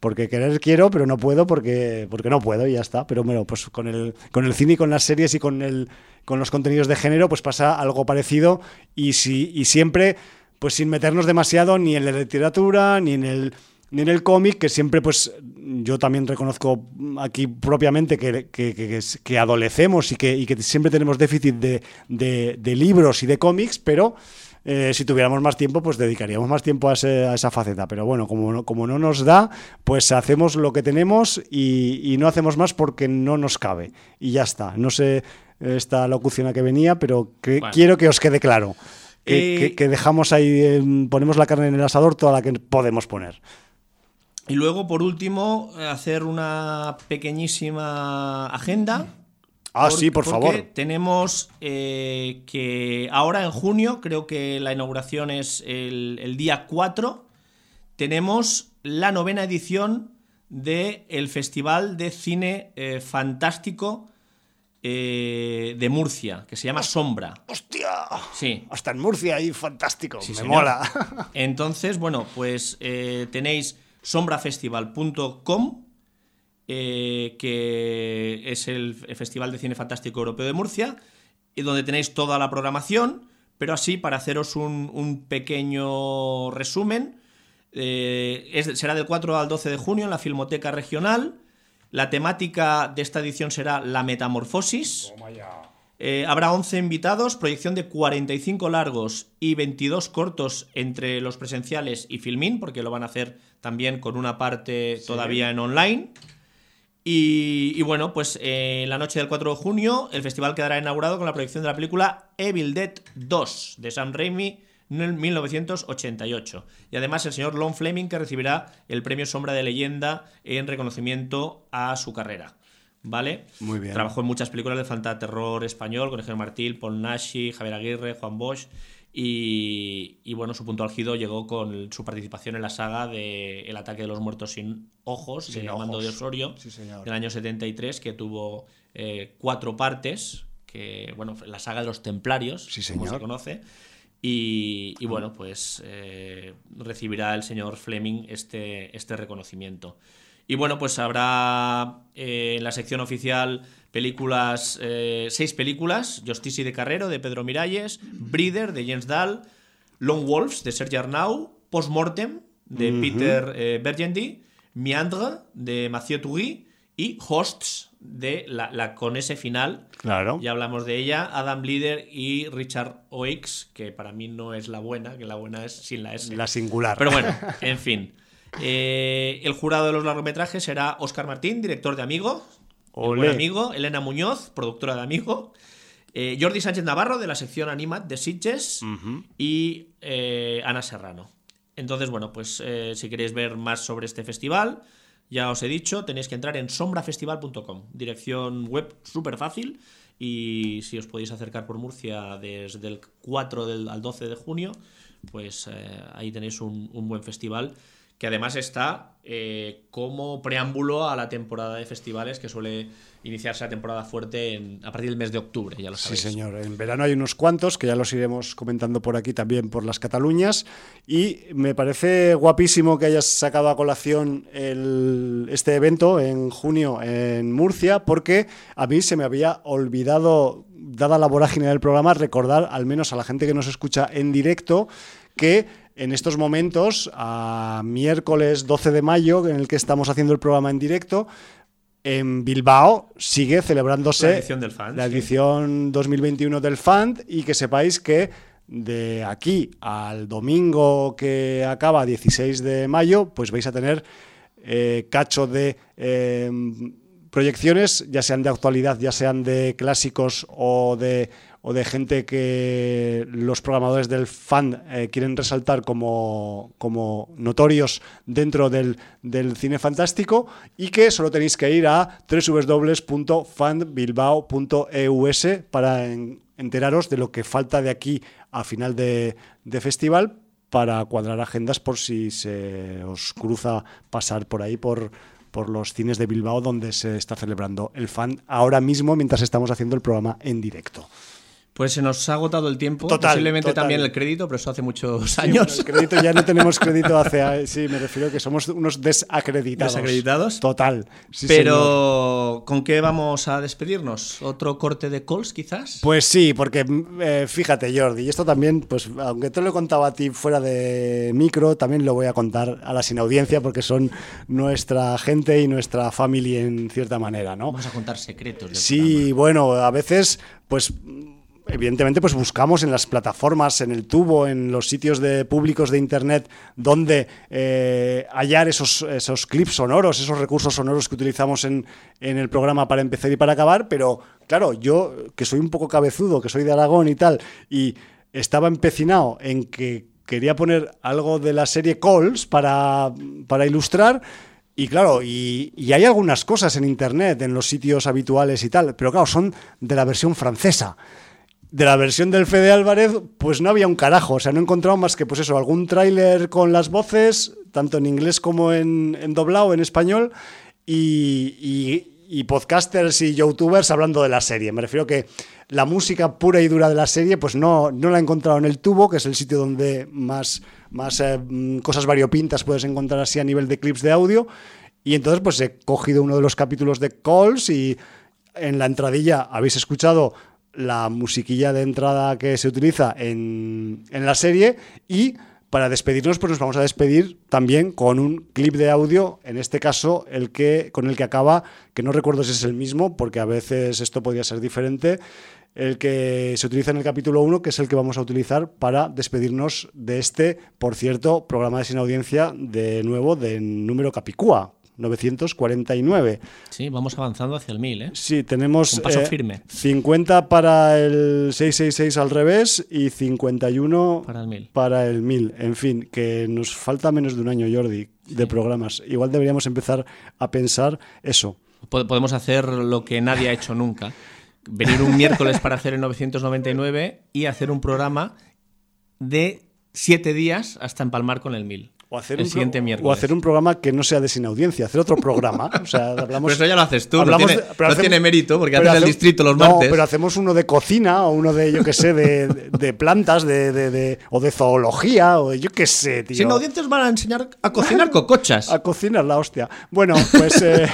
porque querer quiero, pero no puedo porque, porque no puedo y ya está. Pero bueno, pues con el, con el cine y con las series y con, el, con los contenidos de género, pues pasa algo parecido y, si, y siempre, pues sin meternos demasiado ni en la literatura, ni en el ni en el cómic, que siempre, pues, yo también reconozco aquí propiamente que, que, que, adolecemos y que, y que siempre tenemos déficit de, de, de libros y de cómics, pero eh, si tuviéramos más tiempo, pues dedicaríamos más tiempo a, esa faceta. Pero bueno, como no, como no nos da, pues hacemos lo que tenemos y, no hacemos más porque no nos cabe. Y ya está. No sé esta locución a que venía, pero quiero que os quede claro. Que, que, dejamos ahí, ponemos la carne en el asador toda la que podemos poner. Y luego, por último, hacer una pequeñísima agenda Ah, sí, por favor. Tenemos eh, que ahora en junio, creo que la inauguración es el, día 4, tenemos la novena edición del Festival de Cine eh, Fantástico eh, de Murcia, que se llama Sombra. ¡Hostia! Sí. Hasta en Murcia hay fantástico, me mola. <laughs> Entonces, bueno, pues tenéis sombrafestival.com eh, que es el Festival de Cine Fantástico Europeo de Murcia, y donde tenéis toda la programación, pero así, para haceros un, pequeño resumen, eh, será del 4 al 12 de junio en la Filmoteca Regional. La temática de esta edición será la metamorfosis. Eh, habrá 11 invitados, proyección de 45 largos y 22 cortos entre los presenciales y Filmin, porque lo van a hacer también con una parte todavía en online. Y, bueno, pues eh, la noche del 4 de junio el festival quedará inaugurado con la proyección de la película Evil Dead 2 de Sam Raimi en 1988. Y además el señor Lon Fleming que recibirá el premio Sombra de Leyenda en reconocimiento a su carrera. ¿Vale? Muy bien. Trabajó en muchas películas de fantaterror español con Eugene Martil, Paul Nashi, Javier Aguirre, Juan Bosch. Y, bueno, su punto álgido llegó con su participación en la saga de El ataque de los muertos sin ojos, de Armando de Osorio, del año 73, que tuvo eh, cuatro partes, que bueno, la saga de los templarios, como se conoce. Y, bueno, pues eh, recibirá el señor Fleming este, este reconocimiento. Y bueno, pues habrá eh, en la sección oficial películas, eh, seis películas, Justicia de Carrero de Pedro Miralles, Breeder de Jens Dahl, Long Wolves de Serge Arnau, Postmortem de Peter eh, Bergendy, Meandre de Mathieu Toury y Hosts de la, con ese final. Claro. Ya hablamos de ella, Adam Leader y Richard Oakes, que para mí no es la buena, que la buena es sin la S. La singular. Pero bueno, <laughs> en fin. Eh, el jurado de los largometrajes será Oscar Martín, director de Amigo. Buen amigo, Elena Muñoz, productora de Amigo. Eh, Jordi Sánchez Navarro, de la sección Animat de Sitges. Y eh, Ana Serrano. Entonces, bueno, pues si queréis ver más sobre este festival, ya os he dicho, tenéis que entrar en sombrafestival.com, dirección web súper fácil. Y si os podéis acercar por Murcia desde el 4 al 12 de junio, pues ahí tenéis un, un buen festival que además está eh, como preámbulo a la temporada de festivales que suele iniciarse la temporada fuerte a partir del mes de octubre, ya lo sabéis. Sí, señor. En verano hay unos cuantos que ya los iremos comentando por aquí también por las Cataluñas y me parece guapísimo que hayas sacado a colación este evento en junio en Murcia porque a mí se me había olvidado, dada la vorágine del programa, recordar al menos a la gente que nos escucha en directo que en estos momentos, a miércoles 12 de mayo, en el que estamos haciendo el programa en directo, en Bilbao sigue celebrándose la edición, del FAND, la edición 2021 del FAND y que sepáis que de aquí al domingo que acaba 16 de mayo, pues vais a tener eh, cacho de eh, proyecciones, ya sean de actualidad, ya sean de clásicos o de o de gente que los programadores del fan eh, quieren resaltar como, como notorios dentro del, cine fantástico y que solo tenéis que ir a www.fanbilbao.eus para enteraros de lo que falta de aquí a final de, de festival para cuadrar agendas por si se os cruza pasar por ahí por, por los cines de Bilbao donde se está celebrando el fan ahora mismo mientras estamos haciendo el programa en directo. Pues se nos ha agotado el tiempo, posiblemente también el crédito, pero eso hace muchos años. el crédito ya no <laughs> tenemos crédito hace, sí, me refiero a que somos unos desacreditados. Desacreditados. Total. pero ¿con qué vamos a despedirnos? ¿Otro corte de calls quizás? Pues sí, porque eh, fíjate Jordi, y esto también, pues aunque te lo he contado a ti fuera de micro, también lo voy a contar a la sin audiencia porque son nuestra gente y nuestra familia en cierta manera, ¿no? Vamos a contar secretos. sí, bueno, a veces pues evidentemente pues buscamos en las plataformas, en el tubo, en los sitios de públicos de internet donde eh, hallar esos, esos clips sonoros, esos recursos sonoros que utilizamos en, en, el programa para empezar y para acabar, pero claro, yo que soy un poco cabezudo, que soy de Aragón y tal, y estaba empecinado en que quería poner algo de la serie Calls para, para ilustrar. Y claro, y, hay algunas cosas en Internet, en los sitios habituales y tal, pero claro, son de la versión francesa de la versión del Fede Álvarez, pues no había un carajo. O sea, no he encontrado más que, pues eso, algún tráiler con las voces, tanto en inglés como en, doblado, en español, y, podcasters y youtubers hablando de la serie. Me refiero que la música pura y dura de la serie, pues no, no la he encontrado en el tubo, que es el sitio donde más, más eh, cosas variopintas puedes encontrar así a nivel de clips de audio. Y entonces, pues he cogido uno de los capítulos de Calls y en la entradilla habéis escuchado la musiquilla de entrada que se utiliza en, la serie y para despedirnos pues nos vamos a despedir también con un clip de audio, en este caso el que con el que acaba, que no recuerdo si es el mismo porque a veces esto podría ser diferente, el que se utiliza en el capítulo 1, que es el que vamos a utilizar para despedirnos de este, por cierto, programa de sin audiencia de nuevo de número Capicúa, 949. Sí, vamos avanzando hacia el 1000, ¿eh? Sí, tenemos Un paso eh, firme. 50 para el 666 al revés y 51 para el 1000. Para el 1000. En fin, que nos falta menos de un año, Jordi, de programas. Igual deberíamos empezar a pensar eso. Podemos hacer lo que nadie ha hecho nunca. Venir un miércoles para hacer el 999 y hacer un programa de siete días hasta empalmar con el 1000. O hacer, un siguiente o hacer un programa que no sea de sin audiencia, hacer otro programa. O sea, <laughs> hablamos, pero eso ya lo haces tú, no, tiene, no tiene, mérito porque haces el distrito los martes. No, pero hacemos uno de cocina o uno de, yo qué sé, de, de plantas de, de, o de zoología o yo qué sé, tío. Sin audiencias van a enseñar a cocinar <laughs> cocochas. a cocinar la hostia. Bueno, pues eh,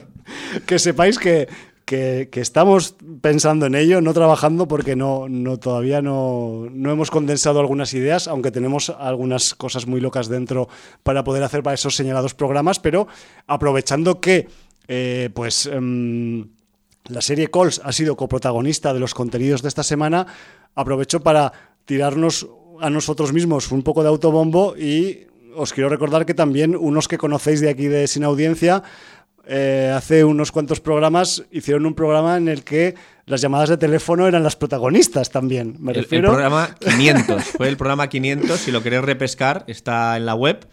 <laughs> que sepáis que que, estamos pensando en ello, no trabajando porque no, no todavía no, no, hemos condensado algunas ideas, aunque tenemos algunas cosas muy locas dentro para poder hacer para esos señalados programas, pero aprovechando que eh, pues em, la serie Calls ha sido coprotagonista de los contenidos de esta semana, aprovecho para tirarnos a nosotros mismos un poco de autobombo y os quiero recordar que también unos que conocéis de aquí de Sin Audiencia eh, hace unos cuantos programas hicieron un programa en el que las llamadas de teléfono eran las protagonistas también. Me el, programa 500, fue el programa 500, si lo queréis repescar, está en la web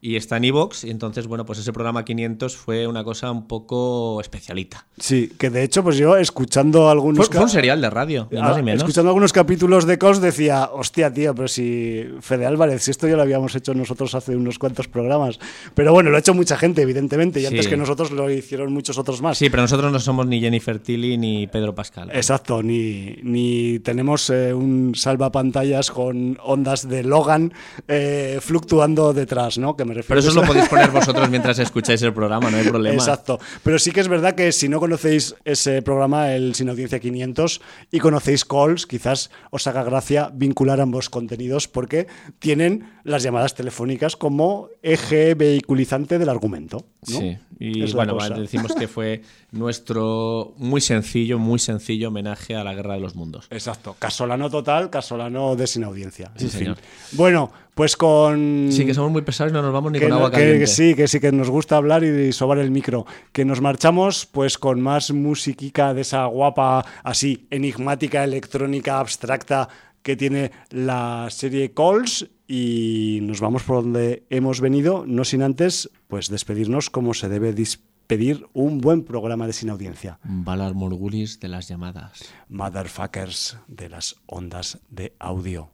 y está en Evox. Y entonces, bueno, pues ese programa 500 fue una cosa un poco especialita. Sí, que de hecho, pues yo escuchando algunos. Fue, fue un serial de radio, más menos. Escuchando algunos capítulos de COS decía, hostia, tío, pero si Fede Álvarez, si esto ya lo habíamos hecho nosotros hace unos cuantos programas. Pero bueno, lo ha hecho mucha gente, evidentemente, y antes que nosotros lo hicieron muchos otros más. Sí, pero nosotros no somos ni Jennifer Tilly ni Pedro Pascal. Exacto, ni, ni tenemos eh, un salvapantallas con ondas de Logan eh, fluctuando detrás, ¿no? Que pero eso lo <laughs> podéis poner vosotros mientras escucháis el programa, no hay problema. Exacto. Pero sí que es verdad que si no conocéis ese programa, el Sin Audiencia 500, y conocéis calls, quizás os haga gracia vincular ambos contenidos porque tienen las llamadas telefónicas como eje vehiculizante del argumento. Sí, y bueno, decimos que fue nuestro muy sencillo, muy sencillo homenaje a la Guerra de los Mundos. Exacto. Casolano total, casolano de Sin Audiencia. Sí, señor. Bueno, pues con. Sí, que somos muy pesados y no nos vamos ni con agua caliente. sí, que sí, que nos gusta hablar y sobar el micro. Que nos marchamos, pues con más musiquica de esa guapa, así, enigmática, electrónica, abstracta que tiene la serie Calls y nos vamos por donde hemos venido, no sin antes, pues despedirnos como se debe despedir pedir un buen programa de Sin Audiencia. Valar Morgulis de las llamadas. Motherfuckers de las ondas de audio.